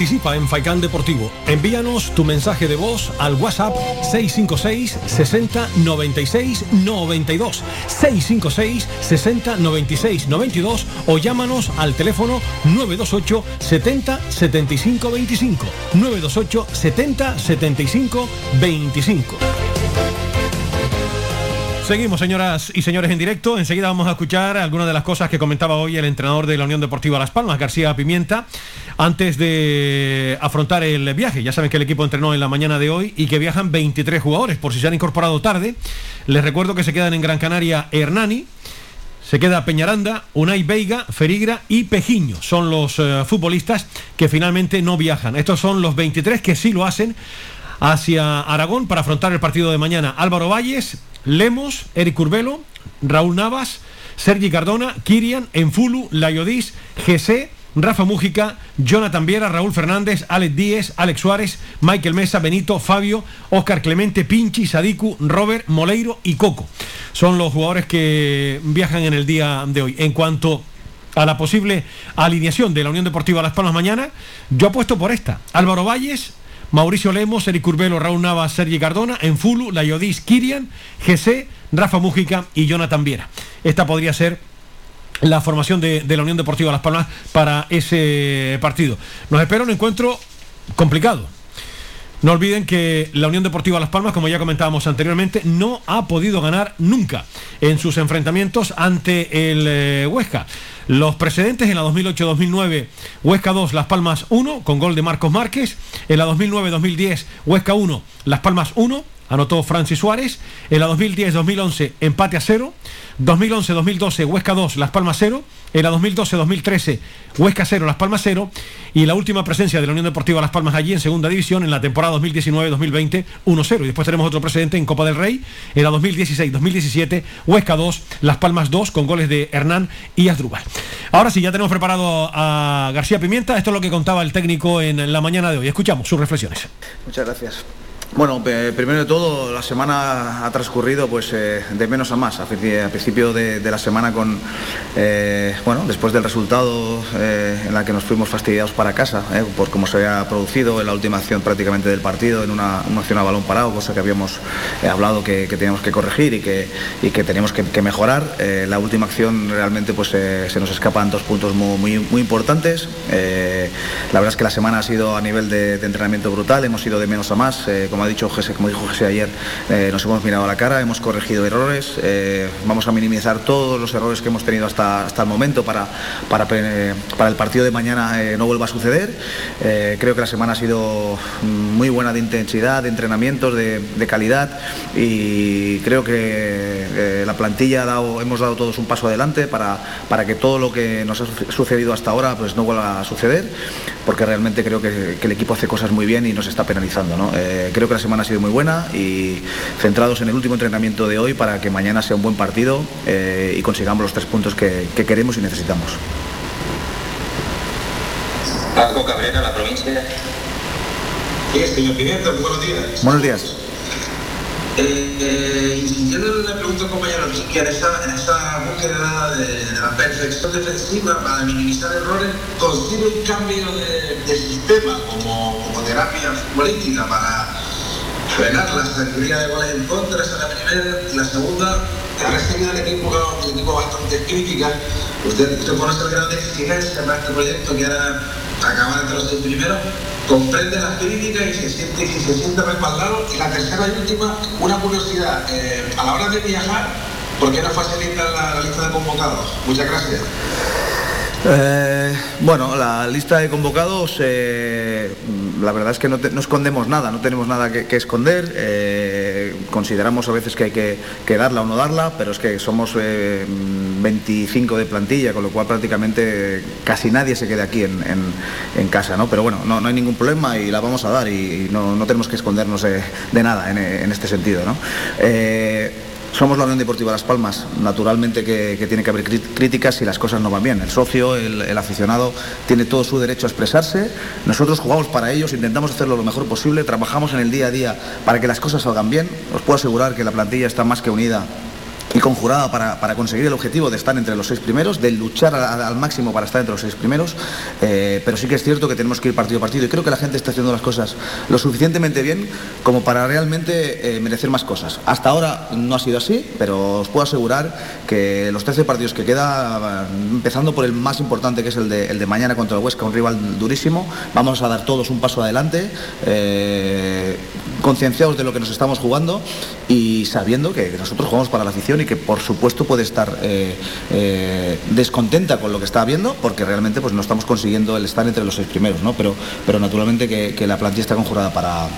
Participa en Faikán Deportivo. Envíanos tu mensaje de voz al WhatsApp 656 60 96 92 656 60 96 92 o llámanos al teléfono 928 70 75 25 928 70 75 25 Seguimos, señoras y señores, en directo. Enseguida vamos a escuchar algunas de las cosas que comentaba hoy el entrenador de la Unión Deportiva Las Palmas, García Pimienta, antes de afrontar el viaje. Ya saben que el equipo entrenó en la mañana de hoy y que viajan 23 jugadores. Por si se han incorporado tarde, les recuerdo que se quedan en Gran Canaria Hernani, se queda Peñaranda, Unai Veiga, Ferigra y Pejiño. Son los eh, futbolistas que finalmente no viajan. Estos son los 23 que sí lo hacen hacia Aragón para afrontar el partido de mañana. Álvaro Valles, Lemos, Eric Curbelo, Raúl Navas, Sergi Cardona, Kirian, Enfulu, Layodis, GC, Rafa Mújica, Jonathan Viera, Raúl Fernández, Alex Díez, Alex Suárez, Michael Mesa, Benito, Fabio, Óscar Clemente, Pinchi, Sadiku, Robert, Moleiro y Coco. Son los jugadores que viajan en el día de hoy. En cuanto a la posible alineación de la Unión Deportiva Las Palmas mañana, yo apuesto por esta. Álvaro Valles, Mauricio Lemos, Eric Curbelo, Raúl Navas, Sergi Cardona, Enfulu, Layodis, Kirian, GC, Rafa Mújica y Jonathan Viera. Esta podría ser la formación de, la Unión Deportiva Las Palmas para ese partido. Nos espera un encuentro complicado. No olviden que la Unión Deportiva Las Palmas, como ya comentábamos anteriormente, no ha podido ganar nunca en sus enfrentamientos ante el eh, Huesca. Los precedentes en la 2008-2009, Huesca 2, Las Palmas 1, con gol de Marcos Márquez. En la 2009-2010, Huesca 1, Las Palmas 1, anotó Francis Suárez. En la 2010-2011, empate a 0. 2011-2012, Huesca 2, Las Palmas 0. En la 2012-2013, Huesca 0, Las Palmas 0. Y la última presencia de la Unión Deportiva Las Palmas allí en segunda división en la temporada 2019-2020, 1-0. Y después tenemos otro precedente en Copa del Rey. En la 2016-2017, Huesca 2, Las Palmas 2, con goles de Hernán y Asdrúbal. Ahora sí, ya tenemos preparado a García Pimienta. Esto es lo que contaba el técnico en la mañana de hoy. Escuchamos sus reflexiones. Muchas gracias. Bueno, primero de todo, la semana ha transcurrido pues eh, de menos a más. A, principio de, de la semana con, eh, bueno, después del resultado eh, en la que nos fuimos fastidiados para casa, eh, por cómo se había producido en la última acción prácticamente del partido, en una, una acción a balón parado, cosa que habíamos eh, hablado que, que teníamos que corregir y que, y que teníamos que, que mejorar. Eh, la última acción realmente pues se nos escapan dos puntos muy, muy, muy importantes. La verdad es que la semana ha sido a nivel de, de entrenamiento brutal, hemos ido de menos a más. Eh, como ha dicho José, como dijo José ayer, eh, nos hemos mirado a la cara, hemos corregido errores, eh, vamos a minimizar todos los errores que hemos tenido hasta, hasta el momento para, para, pre- para el partido de mañana eh, no vuelva a suceder. Eh, creo que la semana ha sido mm, muy buena de intensidad, de entrenamientos, de, de calidad y creo que eh, la plantilla ha dado, hemos dado todos un paso adelante para, para que todo lo que nos ha su- sucedido hasta ahora pues no vuelva a suceder, porque realmente creo que, que el equipo hace cosas muy bien y nos está penalizando. ¿no? Eh, creo que la semana ha sido muy buena y centrados en el último entrenamiento de hoy para que mañana sea un buen partido eh, y consigamos los tres puntos que, que queremos y necesitamos. Paco Cabrera, la provincia. Sí, señor Pimiento, buenos días. Buenos días. Eh, eh, insistiendo en la pregunta compañero que en esa, en esa búsqueda de, de la perfección defensiva para minimizar errores, ¿consigue un cambio de, de sistema como, como terapia futbolística para frenar la sabiduría de goles en contra? Esa es la primera. La segunda, he recibido del equipo, del equipo bastante crítica. Usted, usted conoce el grado de exigencia para este proyecto que era acabar entre los seis primeros, comprende las críticas y se siente, y se siente respaldado. Y la tercera y última, una curiosidad, eh, a la hora de viajar, ¿por qué no facilita la, la lista de convocados? Muchas gracias. Eh, bueno, la lista de convocados, eh, la verdad es que no, te- no escondemos nada, no tenemos nada que, esconder. eh, consideramos a veces que hay que, darla o no darla, pero es que somos eh, 25 de plantilla, con lo cual prácticamente casi nadie se queda aquí en, casa, ¿no? Pero bueno, no, hay ningún problema y la vamos a dar y, no, tenemos que escondernos de, nada en, en este sentido, ¿no? Somos la Unión Deportiva Las Palmas. Naturalmente que, tiene que haber críticas si las cosas no van bien. El socio, el, el aficionado, tiene todo su derecho a expresarse. Nosotros jugamos para ellos, intentamos hacerlo lo mejor posible, trabajamos en el día a día para que las cosas salgan bien. Os puedo asegurar que la plantilla está más que unida y conjurada para, para conseguir el objetivo de estar entre los seis primeros, de luchar al, máximo para estar entre los seis primeros, eh, pero sí que es cierto que tenemos que ir partido a partido y creo que la gente está haciendo las cosas lo suficientemente bien como para realmente eh, merecer más cosas. Hasta ahora no ha sido así, pero os puedo asegurar que los 13 partidos que queda, empezando por el más importante que es el de, el de mañana contra el Huesca, un rival durísimo, vamos a dar todos un paso adelante, eh, concienciados de lo que nos estamos jugando y sabiendo que nosotros jugamos para la afición y que por supuesto puede estar eh, eh, descontenta con lo que está viendo porque realmente pues no estamos consiguiendo el estar entre los seis primeros, ¿no? Pero, pero naturalmente que, la plantilla está conjurada para,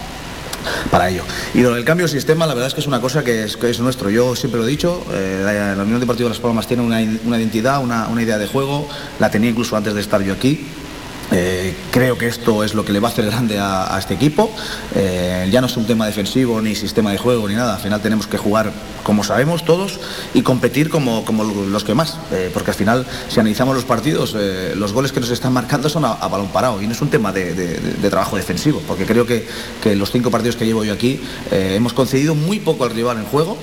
para ello. Y lo del cambio de sistema, la verdad es que es una cosa que es, que es nuestro. Yo siempre lo he dicho, eh, la, la Unión Deportiva de Las Palmas tiene una, una identidad, una, una idea de juego, la tenía incluso antes de estar yo aquí. Eh, creo que esto es lo que le va a hacer grande a, este equipo. Eh, ya no es un tema defensivo, ni sistema de juego, ni nada. Al final tenemos que jugar como sabemos todos y competir como, como los que más. Eh, porque al final, si analizamos los partidos, los goles que nos están marcando son a, balón parado. Y no es un tema de, trabajo defensivo. Porque creo que, que los cinco partidos que llevo yo aquí hemos concedido muy poco al rival en juego.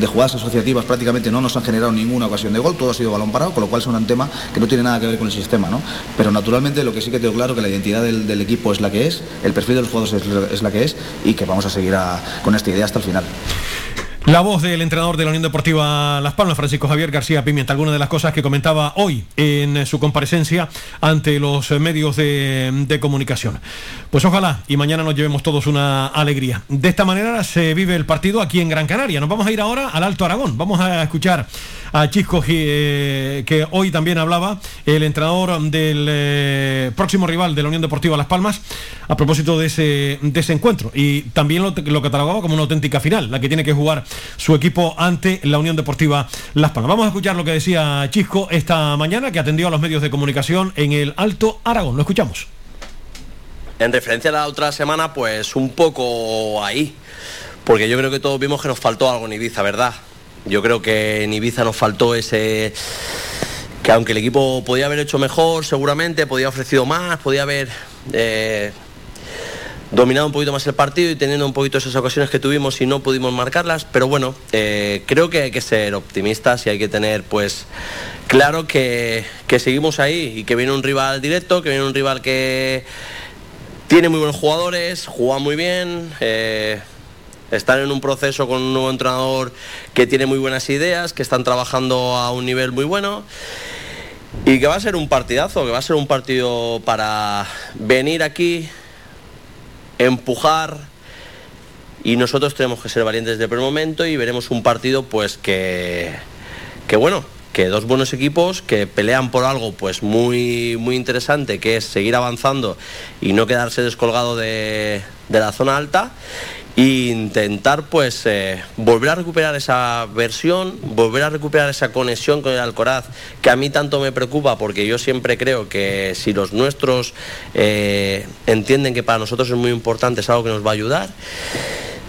De jugadas asociativas prácticamente no nos han generado ninguna ocasión de gol, todo ha sido balón parado, con lo cual es un tema que no tiene nada que ver con el sistema, ¿no? Pero naturalmente lo que sí que tengo claro que la identidad del, equipo es la que es, el perfil de los jugadores es, la- es que es y que vamos a seguir con esta idea hasta el final. La voz del entrenador de la Unión Deportiva Las Palmas, Francisco Javier García Pimienta, algunas de las cosas que comentaba hoy en eh, su comparecencia ante los eh, medios de, de comunicación. Pues ojalá y mañana nos llevemos todos una alegría. De esta manera se vive el partido aquí en Gran Canaria. Nos vamos a ir ahora al Alto Aragón. Vamos a escuchar a Chisco eh, que hoy también hablaba, el entrenador del eh, próximo rival de la Unión Deportiva Las Palmas, a propósito de ese, de ese encuentro. Y también lo, lo catalogaba como una auténtica final, la que tiene que jugar su equipo ante la Unión Deportiva Las Palmas. Vamos a escuchar lo que decía Chisco esta mañana, que atendió a los medios de comunicación en el Alto Aragón. Lo escuchamos. En referencia a la otra semana, pues un poco ahí, porque yo creo que todos vimos que nos faltó algo en Ibiza, ¿verdad? Yo creo que en Ibiza nos faltó ese que aunque el equipo podía haber hecho mejor, seguramente, podía ofrecido más, podía haber eh, dominado un poquito más el partido y teniendo un poquito esas ocasiones que tuvimos y no pudimos marcarlas, pero bueno, eh, creo que hay que ser optimistas y hay que tener pues claro que, que seguimos ahí y que viene un rival directo, que viene un rival que tiene muy buenos jugadores, juega muy bien. eh, están en un proceso con un nuevo entrenador que tiene muy buenas ideas, que están trabajando a un nivel muy bueno y que va a ser un partidazo, que va a ser un partido para venir aquí, empujar y nosotros tenemos que ser valientes desde el primer momento y veremos un partido pues que, que bueno, que dos buenos equipos que pelean por algo pues muy, muy interesante, que es seguir avanzando y no quedarse descolgado de, de la zona alta e intentar pues eh, volver a recuperar esa versión, volver a recuperar esa conexión con el Alcoraz que a mí tanto me preocupa porque yo siempre creo que si los nuestros eh, entienden que para nosotros es muy importante, es algo que nos va a ayudar.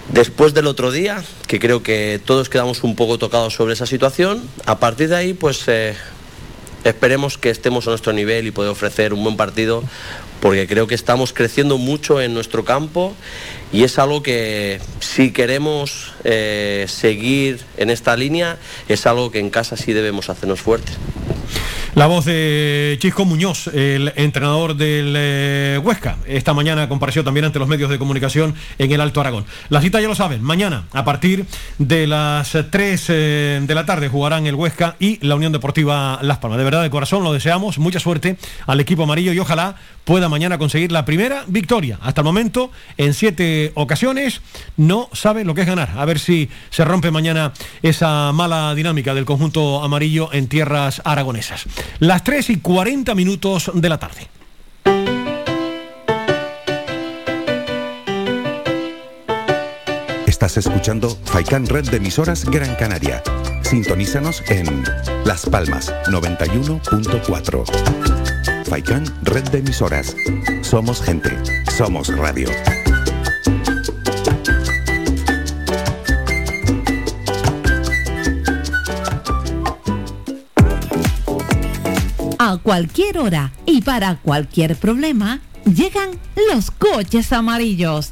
Después del otro día, que creo que todos quedamos un poco tocados sobre esa situación, a partir de ahí pues eh, esperemos que estemos a nuestro nivel y poder ofrecer un buen partido porque creo que estamos creciendo mucho en nuestro campo y es algo que si queremos eh, seguir en esta línea es algo que en casa sí debemos hacernos fuertes. La voz de Chisco Muñoz, el entrenador del eh, Huesca. Esta mañana compareció también ante los medios de comunicación en el Alto Aragón. La cita ya lo saben, mañana a partir de las 3 eh, de la tarde jugarán el Huesca y la Unión Deportiva Las Palmas. De verdad, de corazón lo deseamos. Mucha suerte al equipo amarillo y ojalá pueda mañana conseguir la primera victoria. Hasta el momento, en siete ocasiones, no sabe lo que es ganar. A ver si se rompe mañana esa mala dinámica del conjunto amarillo en tierras aragonesas. Las 3 y 40 minutos de la tarde. Estás escuchando Faikan Red de emisoras Gran Canaria. Sintonízanos en Las Palmas 91.4. Faikan Red de emisoras. Somos gente, somos radio. A cualquier hora y para cualquier problema, llegan los coches amarillos.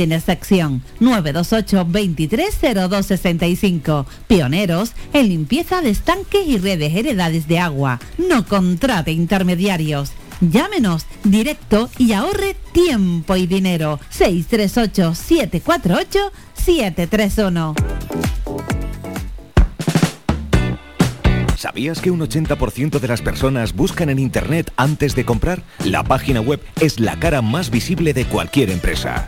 sin excepción. 928 230265. Pioneros en limpieza de estanques y redes heredades de agua. No contrate intermediarios. Llámenos directo y ahorre tiempo y dinero. 638 748 731. ¿Sabías que un 80% de las personas buscan en Internet antes de comprar? La página web es la cara más visible de cualquier empresa.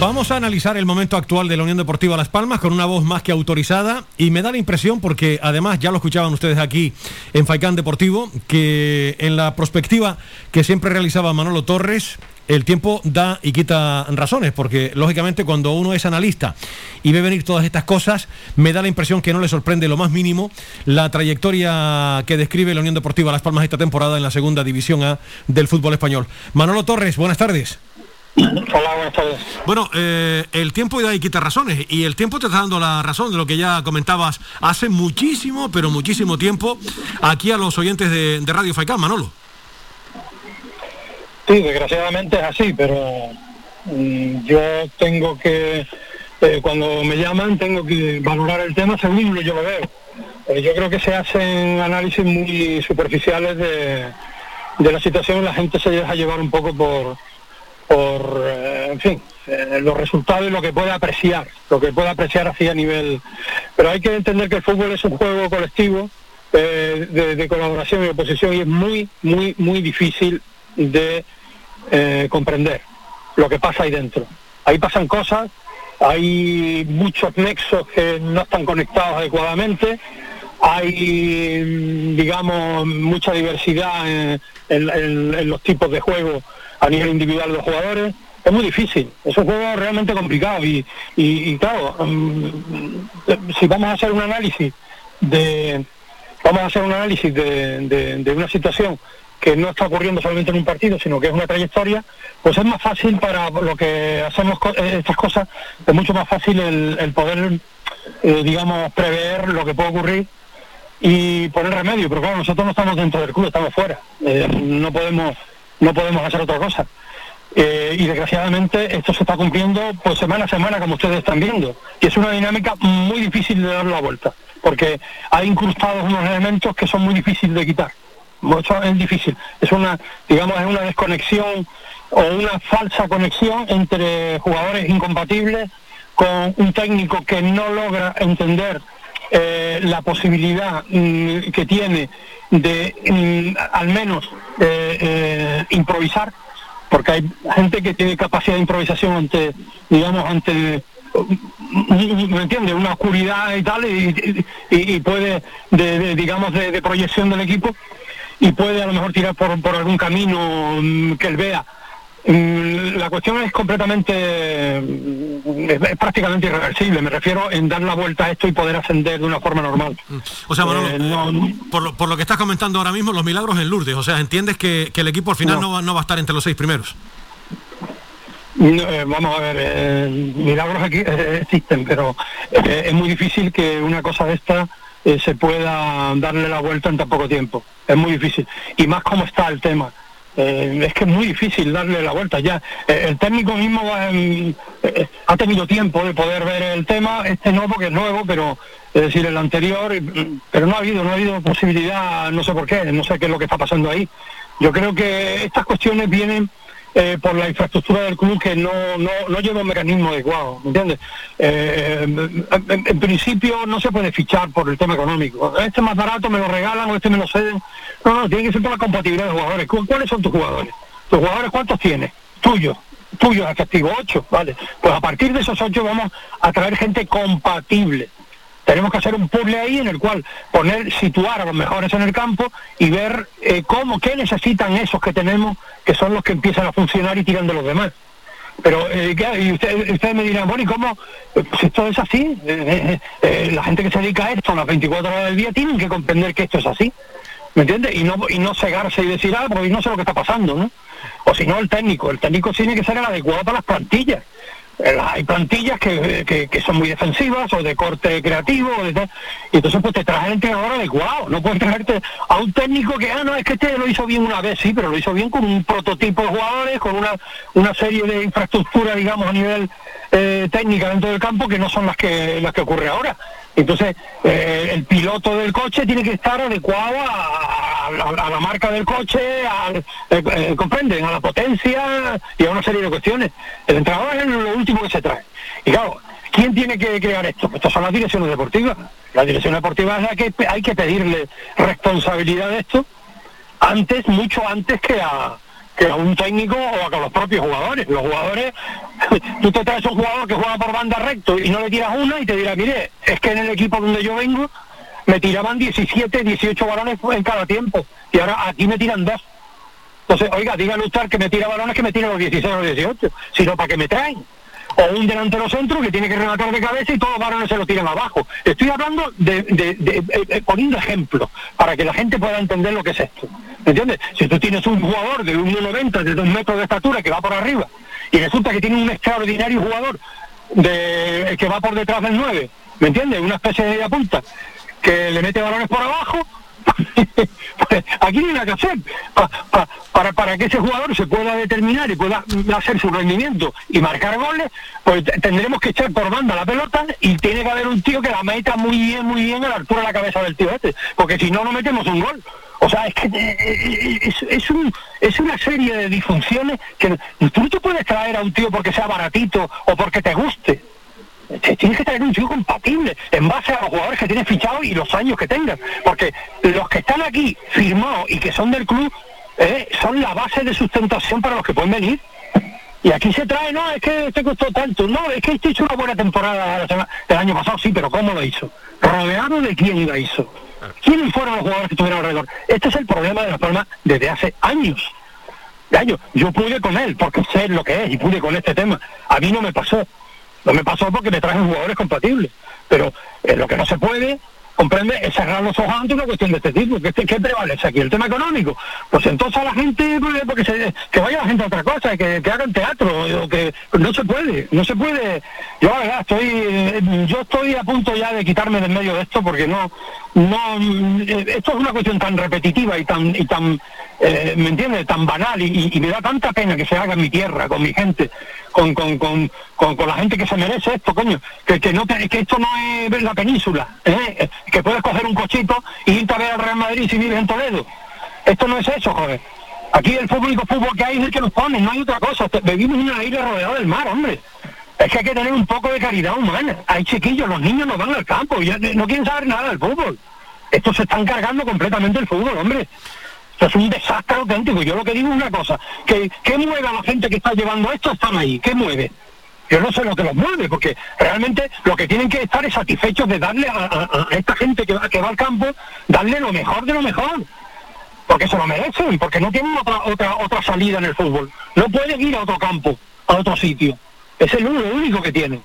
Vamos a analizar el momento actual de la Unión Deportiva Las Palmas con una voz más que autorizada y me da la impresión, porque además ya lo escuchaban ustedes aquí en Faicán Deportivo, que en la prospectiva que siempre realizaba Manolo Torres, el tiempo da y quita razones, porque lógicamente cuando uno es analista y ve venir todas estas cosas, me da la impresión que no le sorprende lo más mínimo la trayectoria que describe la Unión Deportiva Las Palmas esta temporada en la segunda división A del fútbol español. Manolo Torres, buenas tardes. Hola, buenas tardes. Bueno, eh, el tiempo da y quita razones y el tiempo te está dando la razón de lo que ya comentabas hace muchísimo, pero muchísimo tiempo aquí a los oyentes de, de Radio Faicán, Manolo. Sí, desgraciadamente es así, pero mm, yo tengo que, eh, cuando me llaman, tengo que valorar el tema según yo lo veo. Eh, yo creo que se hacen análisis muy superficiales de, de la situación la gente se deja llevar un poco por, por eh, fin, eh, los resultados y lo que puede apreciar, lo que puede apreciar así a nivel... Pero hay que entender que el fútbol es un juego colectivo eh, de, colaboración y oposición y es muy, muy, muy difícil de comprender lo que pasa ahí dentro. Ahí pasan cosas, hay muchos nexos que no están conectados adecuadamente, hay, mm, digamos, mucha diversidad en- en los tipos de juego a nivel individual de los jugadores. Es muy difícil, es un juego realmente complicado y, y- claro, mm, si vamos a hacer un análisis de vamos a hacer un análisis de, de- una situación que no está ocurriendo solamente en un partido, sino que es una trayectoria, pues es más fácil para lo que hacemos eh, estas cosas, es mucho más fácil el, el poder, eh, digamos, prever lo que puede ocurrir y poner remedio. Pero claro, nosotros no estamos dentro del club, estamos fuera. Eh, no podemos no podemos hacer otra cosa. Eh, y desgraciadamente esto se está cumpliendo pues semana a semana, como ustedes están viendo. Y es una dinámica muy difícil de dar la vuelta, porque hay incrustados unos elementos que son muy difíciles de quitar. Mucho es difícil. Es una, digamos, es una desconexión o una falsa conexión entre jugadores incompatibles con un técnico que no logra entender eh, la posibilidad mm, que tiene de mm, al menos eh, eh, improvisar, porque hay gente que tiene capacidad de improvisación ante, digamos, ante mm, ¿me? Una oscuridad y tal, y, puede, de, de, digamos, de, proyección del equipo, y puede a lo mejor tirar por, algún camino que él vea. Mm, La cuestión es completamente, mm, es, es prácticamente irreversible. Me refiero en dar la vuelta a esto y poder ascender de una forma normal. O sea, Manolo, Eh, no- por, lo, por lo que estás comentando ahora mismo, los milagros en Lourdes. O sea, entiendes que, que el equipo al final no. No. va, no va a estar entre los seis primeros. Eh, vamos a ver, eh, milagros aquí eh, existen, pero eh, es muy difícil que una cosa de esta eh, se pueda darle la vuelta en tan poco tiempo. Es muy difícil. Y más como está el tema. Eh, es que es muy difícil darle la vuelta ya. Eh, el técnico mismo va en- eh, ha tenido tiempo de poder ver el tema, este no porque es nuevo, pero es decir, el anterior, pero no ha habido, no ha habido posibilidad, no sé por qué, no sé qué es lo que está pasando ahí. Yo creo que estas cuestiones vienen eh, por la infraestructura del club que no, no, no lleva un mecanismo adecuado, ¿me entiendes? Eh, en, principio no se puede fichar por el tema económico. Este es más barato, me lo regalan o este me lo ceden. No, no, tiene que ser por la compatibilidad de jugadores. ¿Cu- ¿Cuáles son tus jugadores? ¿Tus jugadores cuántos tienes? Tuyos. Tuyos, efectivo, ocho, vale. Pues a partir de esos ocho vamos a traer gente compatible. Tenemos que hacer un puzzle ahí en el cual poner, situar a los mejores en el campo y ver eh, cómo, qué necesitan esos que tenemos, que son los que empiezan a funcionar y tiran de los demás. Pero eh, y usted- ustedes me dirán, bueno, ¿y cómo? Pues esto es así. Eh, la gente que se dedica a esto las 24 horas del día tienen que comprender que esto es así. ¿Me entiendes? Y no, y no cegarse y decir, ah, porque no sé lo que está pasando, ¿no? O si no, el técnico. El técnico tiene que ser el adecuado para las plantillas. Eh, Hay plantillas que, que- son muy defensivas o de corte creativo, o de tal, y entonces pues te traes el entrenador adecuado. No puedes traerte a un técnico que, ah, no, es que este lo hizo bien una vez, sí, pero lo hizo bien con un prototipo de jugadores, con una, una serie de infraestructura, digamos, a nivel eh, técnica dentro del campo que no son las que, las que ocurre ahora. Entonces, eh, el piloto del coche tiene que estar adecuado a, a- la marca del coche, eh, eh, comprenden, a la potencia y a una serie de cuestiones. El entrenador es lo último que se trae. Y claro, ¿quién tiene que crear esto? Pues estas son las direcciones deportivas. La dirección deportiva es la que hay que pedirle responsabilidad de esto antes, mucho antes que a que a un técnico o a a los propios jugadores. Los jugadores, tú te traes un jugador que juega por banda recto y no le tiras una y te dirá, mire, es que en el equipo donde yo vengo me tiraban 17, 18 balones en cada tiempo y ahora aquí me tiran dos. Entonces, oiga, dígale usted que me tira balones que me tire los 16 o los 18, sino para que me traen. O un delantero centro que tiene que rematar de cabeza y todos los balones se lo tiran abajo. Estoy hablando de, eh, eh, poniendo ejemplos para que la gente pueda entender lo que es esto. ¿Me entiendes? Si tú tienes un jugador de 1,90, de 2 metros de estatura que va por arriba y resulta que tiene un extraordinario jugador de, que va por detrás del 9, ¿me entiendes? Una especie de punta que le mete balones por abajo, aquí hay nada que hacer. Pa- pa- para, para que ese jugador se pueda determinar y pueda hacer su rendimiento y marcar goles, pues te- tendremos que echar por banda la pelota y tiene que haber un tío que la meta muy bien, muy bien a la altura de la cabeza del tío este, porque si no, no metemos un gol. O sea, es que eh, eh, es, es un, es una serie de disfunciones que tú no te puedes traer a un tío porque sea baratito o porque te guste. Te- Tienes que traer un tío compatible en base a los jugadores que tienes fichados y los años que tengan. Porque los que están aquí firmados y que son del club eh, son la base de sustentación para los que pueden venir. Y aquí se trae, no, es que este costó tanto. No, es que este hizo una buena temporada la semana- el año pasado, sí, pero ¿cómo lo hizo? ¿Rodeado de quién la hizo? ¿Quiénes fueron los jugadores que estuvieron alrededor? Este es el problema de la Palma desde hace años. De años. Yo pude con él porque sé lo que es y pude con este tema. A mí no me pasó. No me pasó porque me trajen jugadores compatibles. Pero eh, lo que no se puede, comprende, es cerrar los ojos ante una cuestión de este tipo. ¿Qué, qué prevalece aquí? ¿El tema económico? Pues entonces a la gente, pues, porque se- que vaya la gente a otra cosa, que, que hagan teatro, que no se puede, no se puede. Yo verdad estoy, eh, yo estoy a punto ya de quitarme del medio de esto porque no, no, eh, esto es una cuestión tan repetitiva y tan, y tan, eh, ¿me entiendes? Tan banal y, me da tanta pena que se haga en mi tierra, con mi gente, con, con, con, con, la gente que se merece esto, coño, que, que, no que esto no es la península, ¿eh? que puedes coger un cochito y irte a ver al Real Madrid si vives en Toledo. Esto no es eso, joder. Aquí el único fútbol que hay es el que nos ponen, no hay otra cosa. Vivimos en una isla rodeada del mar, hombre. Es que hay que tener un poco de caridad humana. Hay chiquillos, los niños no van al campo, ya no quieren saber nada del fútbol. Estos se están cargando completamente el fútbol, hombre. Esto es un desastre auténtico. Yo lo que digo es una cosa, que ¿qué mueve a la gente que está llevando esto? Están ahí, ¿qué mueve? Yo no sé lo que los mueve, porque realmente lo que tienen que estar es satisfechos de darle a, esta gente que va, que va al campo, darle lo mejor de lo mejor. Porque se lo merecen, porque no tienen otra, otra, otra salida en el fútbol. No pueden ir a otro campo, a otro sitio. Es el único, que tienen.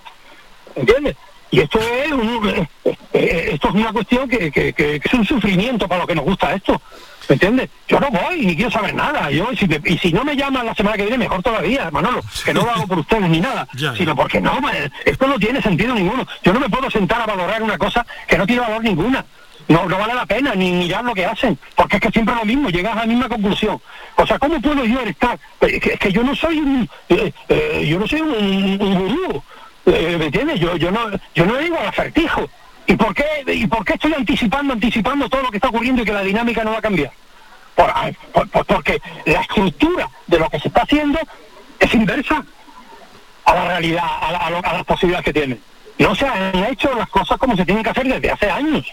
¿Entiendes? Y esto es, un- eh, eh, esto es una cuestión que, que- es un sufrimiento para los que nos gusta esto. ¿Me entiendes? Yo no voy, ni quiero saber nada. Yo, si me- y si no me llaman la semana que viene, mejor todavía, Manolo. Que no lo hago por ustedes ni nada. Ya, ya. Sino porque no, esto no tiene sentido ninguno. Yo no me puedo sentar a valorar una cosa que no tiene valor ninguna. No, no vale la pena ni mirar lo que hacen, porque es que siempre lo mismo, llegas a la misma conclusión. O sea, ¿cómo puedo yo estar? Es que, es que yo no soy un, eh, eh, yo no soy un, un gurú, eh, ¿me entiendes? Yo, yo no, yo no digo al acertijo. ¿Y por qué, y por qué estoy anticipando, anticipando todo lo que está ocurriendo y que la dinámica no va a cambiar? Por- por- por- porque la estructura de lo que se está haciendo es inversa a la realidad, a, la- a a las posibilidades que tiene. No se han hecho las cosas como se tienen que hacer desde hace años.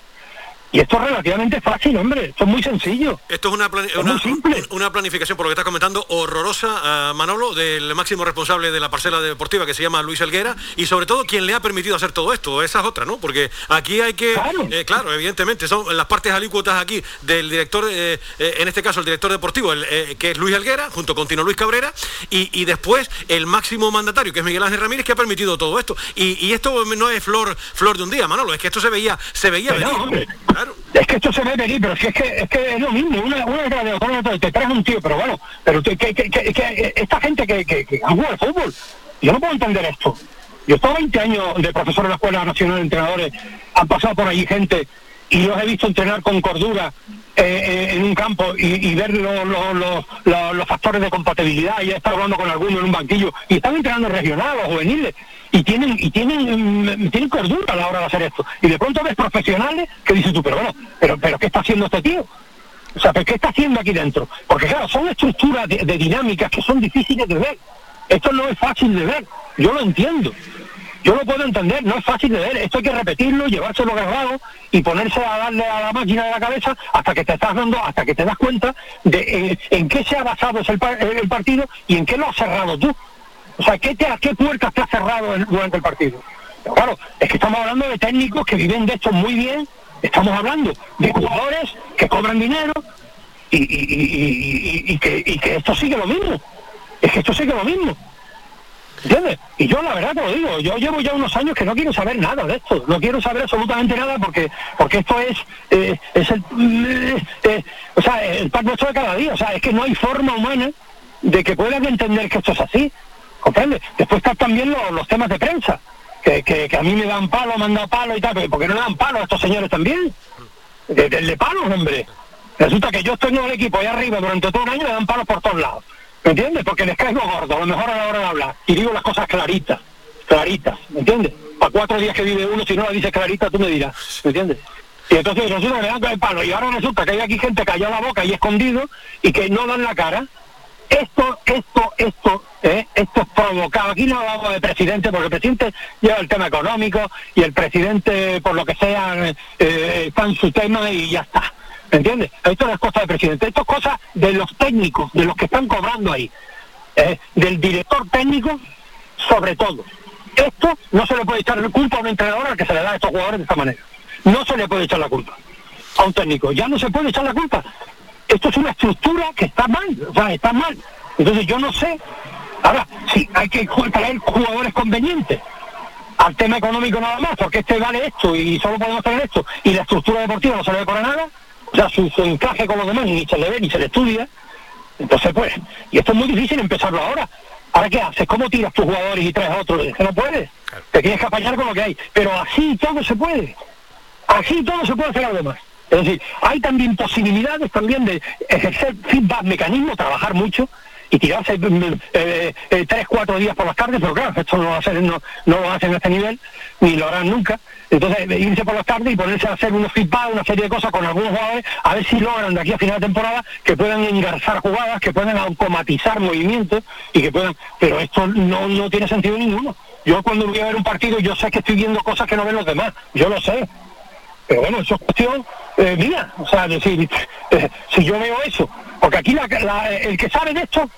Y esto es relativamente fácil, hombre. Esto es muy sencillo. Esto es una, Es una, simple. una planificación, por lo que estás comentando, horrorosa, ah, Manolo, del máximo responsable de la parcela deportiva que se llama Luis Elguera, y sobre todo quien le ha permitido hacer todo esto. Esa es otra, ¿no? Porque aquí hay que. eh, Claro, evidentemente, son las partes alícuotas aquí del director, eh, eh, en este caso el director deportivo, el, eh, que es Luis Elguera, junto con Tino Luis Cabrera, y, y después el máximo mandatario, que es Miguel Ángel Ramírez, que ha permitido todo esto. Y, y esto no es flor, flor de un día, Manolo, es que esto se veía, se veía venir. hombre. Es que esto se ve venir, pero si es que es, que es lo mismo, una, una de te traes un tío, pero bueno, pero que, que, que- esta gente que, que, que juega al fútbol, yo no puedo entender esto. Yo he estado 20 años de profesor en la Escuela Nacional de Entrenadores, han pasado por allí gente y los he visto entrenar con cordura eh, eh, en un campo y, y ver lo- lo- lo- lo- los factores de compatibilidad y estar hablando con alguno en un banquillo y están entrenando regional o juveniles y tienen y tienen mm, tienen cordura a la hora de hacer esto y de pronto ves profesionales que dices tú pero bueno pero pero qué está haciendo este tío o sea, ¿pero ¿qué está haciendo aquí dentro? Porque claro, son estructuras de dinámicas que son difíciles de ver. Esto no es fácil de ver. Yo lo entiendo. Yo lo puedo entender, no es fácil de ver. Esto hay que repetirlo, llevárselo grabado y ponerse a darle a la máquina de la cabeza hasta que te estás dando, hasta que te das cuenta de eh, en qué se ha basado el, par- el partido y en qué lo has cerrado tú. O sea, ¿qué, qué puertas te has cerrado durante el partido? Pero claro, es que estamos hablando de técnicos que viven de esto muy bien, estamos hablando de jugadores que cobran dinero y, que, y que esto sigue lo mismo. Es que esto sigue lo mismo. ¿Entiendes? Y yo la verdad te lo digo, yo llevo ya unos años que no quiero saber nada de esto, no quiero saber absolutamente nada porque porque esto es eh, es el eh, eh, o sea, el pan nuestro de cada día, o sea, es que no hay forma humana de que puedan entender que esto es así, ¿comprende? Después están también los, los temas de prensa, que, que, que a mí me dan palo, me han palo y tal, pero ¿por qué no le dan palo a estos señores también? De- Denle palos, hombre. Resulta que yo estoy en el equipo ahí arriba durante todo un año me dan palos por todos lados. ¿Me entiendes? Porque les caigo gordo, a lo mejor a la hora de hablar. Y digo las cosas claritas, claritas, ¿me entiendes? A cuatro días que vive uno, si no la dices clarita, tú me dirás, ¿me entiendes? Y entonces resulta que me dan el palo. Y ahora resulta que hay aquí gente callada la boca y escondido y que no dan la cara. Esto, esto, esto, ¿eh? esto es provocado. Aquí no hablamos de presidente, porque el presidente lleva el tema económico y el presidente, por lo que sea, eh, está en su tema y ya está. ¿Me entiendes? Esto no es cosa del presidente, esto es cosa de los técnicos, de los que están cobrando ahí. ¿eh? Del director técnico, sobre todo. Esto no se le puede echar culpa a un entrenador al que se le da a estos jugadores de esta manera. No se le puede echar la culpa a un técnico. Ya no se puede echar la culpa. Esto es una estructura que está mal, o sea, está mal. Entonces yo no sé. Ahora, sí, hay que traer jugadores convenientes al tema económico nada más, porque este vale esto y solo podemos tener esto, y la estructura deportiva no se le ve para nada, o sea, su, su encaje con los demás ni se le ve ni se le estudia. Entonces, pues, y esto es muy difícil empezarlo ahora. ¿Ahora qué haces? ¿Cómo tiras tus jugadores y traes a otros? Es que no puedes. Te tienes que apañar con lo que hay. Pero así todo se puede. Así todo se puede hacer algo más. Es decir, hay también posibilidades también de ejercer feedback, mecanismo, trabajar mucho y tirarse mm, eh, eh, tres, cuatro días por las tardes, pero claro, esto no lo, hacen, no, no lo hacen a este nivel, ni lo harán nunca. Entonces, eh, irse por las tardes y ponerse a hacer unos feedback, una serie de cosas con algunos jugadores, a ver si logran de aquí a final de temporada que puedan engarzar jugadas, que puedan automatizar movimientos y que puedan... Pero esto no, no tiene sentido ninguno. Yo cuando voy a ver un partido, yo sé que estoy viendo cosas que no ven los demás, yo lo sé. Pero bueno, eso es cuestión eh, mía. O sea, decir, eh, si yo veo eso, porque aquí el que sabe de esto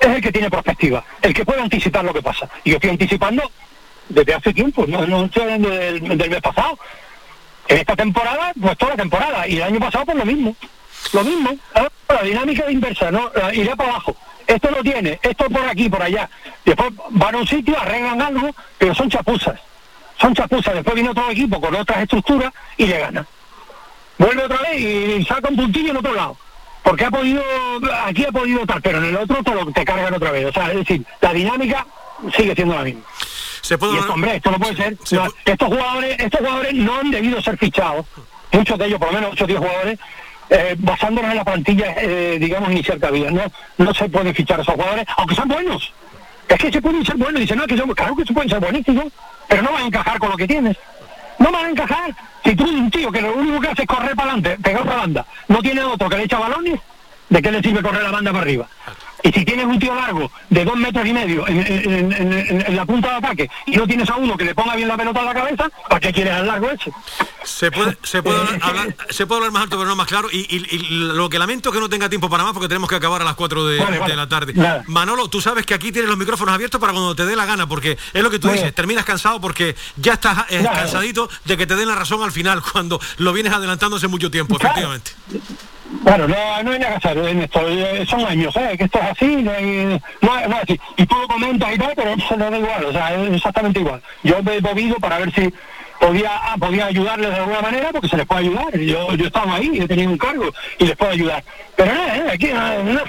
es el que tiene perspectiva, el que puede anticipar lo que pasa. Y yo estoy anticipando desde hace tiempo, no, no estoy del, mes pasado. En esta temporada, pues toda la temporada, y el año pasado pues lo mismo. Lo mismo, la dinámica es inversa, ¿no? Iré para abajo. Esto lo tiene, esto por aquí, por allá. Después van a un sitio, arreglan algo, pero son chapuzas. Son chapuzas. Después viene otro equipo con otras estructuras y le gana. Vuelve otra vez y saca un puntillo en otro lado. Porque ha podido, aquí ha podido tal, pero en el otro te, lo, te cargan otra vez. O sea, es decir, la dinámica sigue siendo la misma. Se puede Y esto, hombre, esto no puede ser. No, estos jugadores, estos jugadores no han debido ser fichados. Muchos de ellos, por lo menos 8 o 10 jugadores, eh, basándonos en la plantilla, eh, digamos, inicial que había. No, no se pueden fichar a esos jugadores, aunque sean buenos. Es que se pueden ser buenos. Dicen, no, que son, claro que se pueden ser buenísimos, pero no van a encajar con lo que tienes. No van a encajar. Si tú un tío que lo único que hace es correr para adelante, pegar para banda, no tiene otro que le echa balones, ¿de qué le sirve correr la banda para arriba? Y si tienes un tío largo de dos metros y medio en- en la punta de ataque y no tienes a uno que le ponga bien la pelota a la cabeza, ¿para qué quieres al largo ese? Se puede, se puede, hablar, se puede hablar más alto, pero no más claro. Y, y- y lo que lamento es que no tenga tiempo para más porque tenemos que acabar a las 4 de, Vale, vale. de la tarde. Nada. Manolo, tú sabes que aquí tienes los micrófonos abiertos para cuando te dé la gana, porque es lo que tú Muy dices, bien. terminas cansado porque ya estás eh, cansadito de que te den la razón al final, cuando lo vienes adelantando hace mucho tiempo, Claro. efectivamente. Bueno, no, no hay nada que hacer en esto, eh, son años, ¿eh? que esto es así, no, hay- no, es- no así. Y tú lo comentas y tal, pero se le da igual, o sea, es exactamente igual. Yo me he movido para ver si podía, ah, podía ayudarles de alguna manera, porque se les puede ayudar. Yo, yo estaba ahí, he tenido un cargo y les puedo ayudar. Pero no, ¿eh? aquí no, no.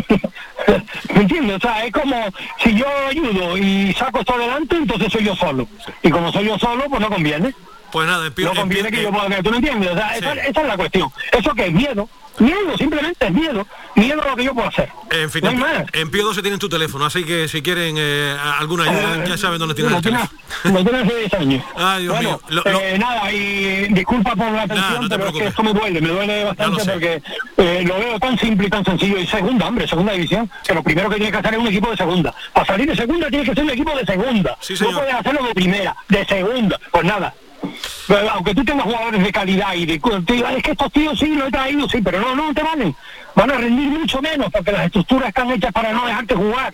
¿Me entiendes? O sea, es como si yo ayudo y saco esto adelante, entonces soy yo solo. Y como soy yo solo, pues no conviene. Pues nada, empiezo. No conviene que yo pueda hacer, ¿tú me entiendes? O sea, esa, esa es la cuestión. ¿Eso que es miedo? Miedo, simplemente es miedo. Miedo a lo que yo puedo hacer. En fin, No hay en, más. en Pío 12 tienen tu teléfono, así que si quieren eh, alguna ayuda, Eh, ya saben dónde tienen no el teléfono. no tiene hace 10 años. Ay, Dios bueno, mío. Lo- lo- eh, nada, y disculpa por la atención, no te pero es que preocupes. esto me duele, me duele bastante porque eh, lo veo tan simple y tan sencillo. Y segunda, hombre, segunda división, que lo primero que tiene que hacer es un equipo de segunda. Para salir de segunda tiene que ser un equipo de segunda. no puedes hacerlo de primera, de segunda. Pues nada. Aunque tú tengas jugadores de calidad y de es que estos tíos sí lo he traído, sí, pero no, no te valen. Van a rendir mucho menos porque las estructuras están hechas para no dejarte jugar.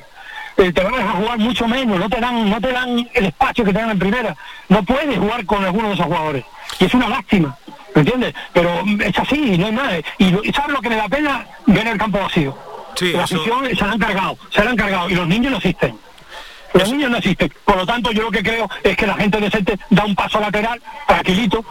Eh, te van a dejar jugar mucho menos, no te dan, no te dan el espacio que te dan en primera. No puedes jugar con alguno de esos jugadores. Y es una lástima, ¿me entiendes? Pero mm, es así, no hay más. Y, ¿sabes lo que me da pena? Ver el campo vacío. la eso- afición se la han cargado, se la han cargado y los niños no existen. Los niños no existen. Por lo tanto, yo lo que creo es que la gente decente da un paso lateral, tranquilito,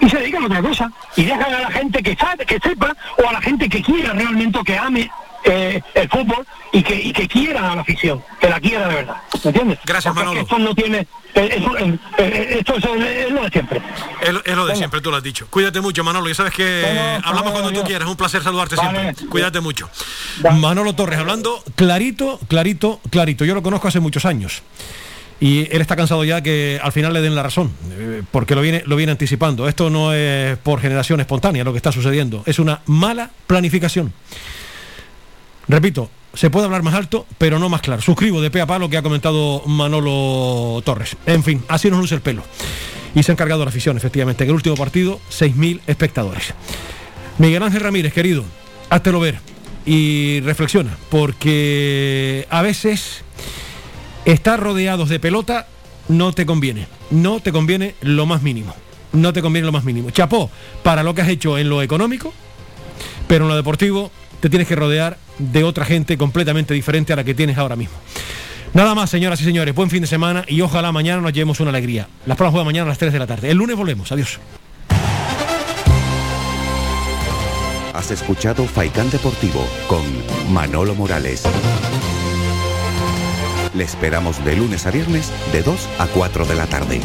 y se dedican a otra cosa. Y dejan a la gente que sabe, que sepa, o a la gente que quiera realmente, o que ame eh, el fútbol y que, y que quiera a la afición, que la quiera de verdad. ¿Me entiendes? Gracias, Porque Manolo. Esto no tiene. eh, eso, eh, esto es, es lo de siempre. Es, lo- es lo de Venga. siempre, tú lo has dicho. Cuídate mucho, Manolo. Ya sabes que hablamos cuando tú quieras. Un placer saludarte siempre. Cuídate mucho. Manolo Torres hablando clarito, clarito, clarito. Yo lo conozco hace muchos años. Y él está cansado ya que al final le den la razón, porque lo viene, lo viene anticipando. Esto no es por generación espontánea lo que está sucediendo, es una mala planificación. Repito, se puede hablar más alto, pero no más claro. Suscribo de pe a pa lo que ha comentado Manolo Torres. En fin, así nos luce el pelo. Y se ha encargado la afición, efectivamente. En el último partido, 6.000 espectadores. Miguel Ángel Ramírez, querido, háztelo ver y reflexiona, porque a veces estar rodeados de pelota no te conviene. No te conviene lo más mínimo. No te conviene lo más mínimo. Chapó para lo que has hecho en lo económico, pero en lo deportivo te tienes que rodear de otra gente completamente diferente a la que tienes ahora mismo. Nada más, señoras y señores, buen fin de semana y ojalá mañana nos llevemos una alegría. Las pruebas juegan mañana a las 3 de la tarde. El lunes volvemos. Adiós. Has escuchado Faikán Deportivo con Manolo Morales. Le esperamos de lunes a viernes de 2 a 4 de la tarde.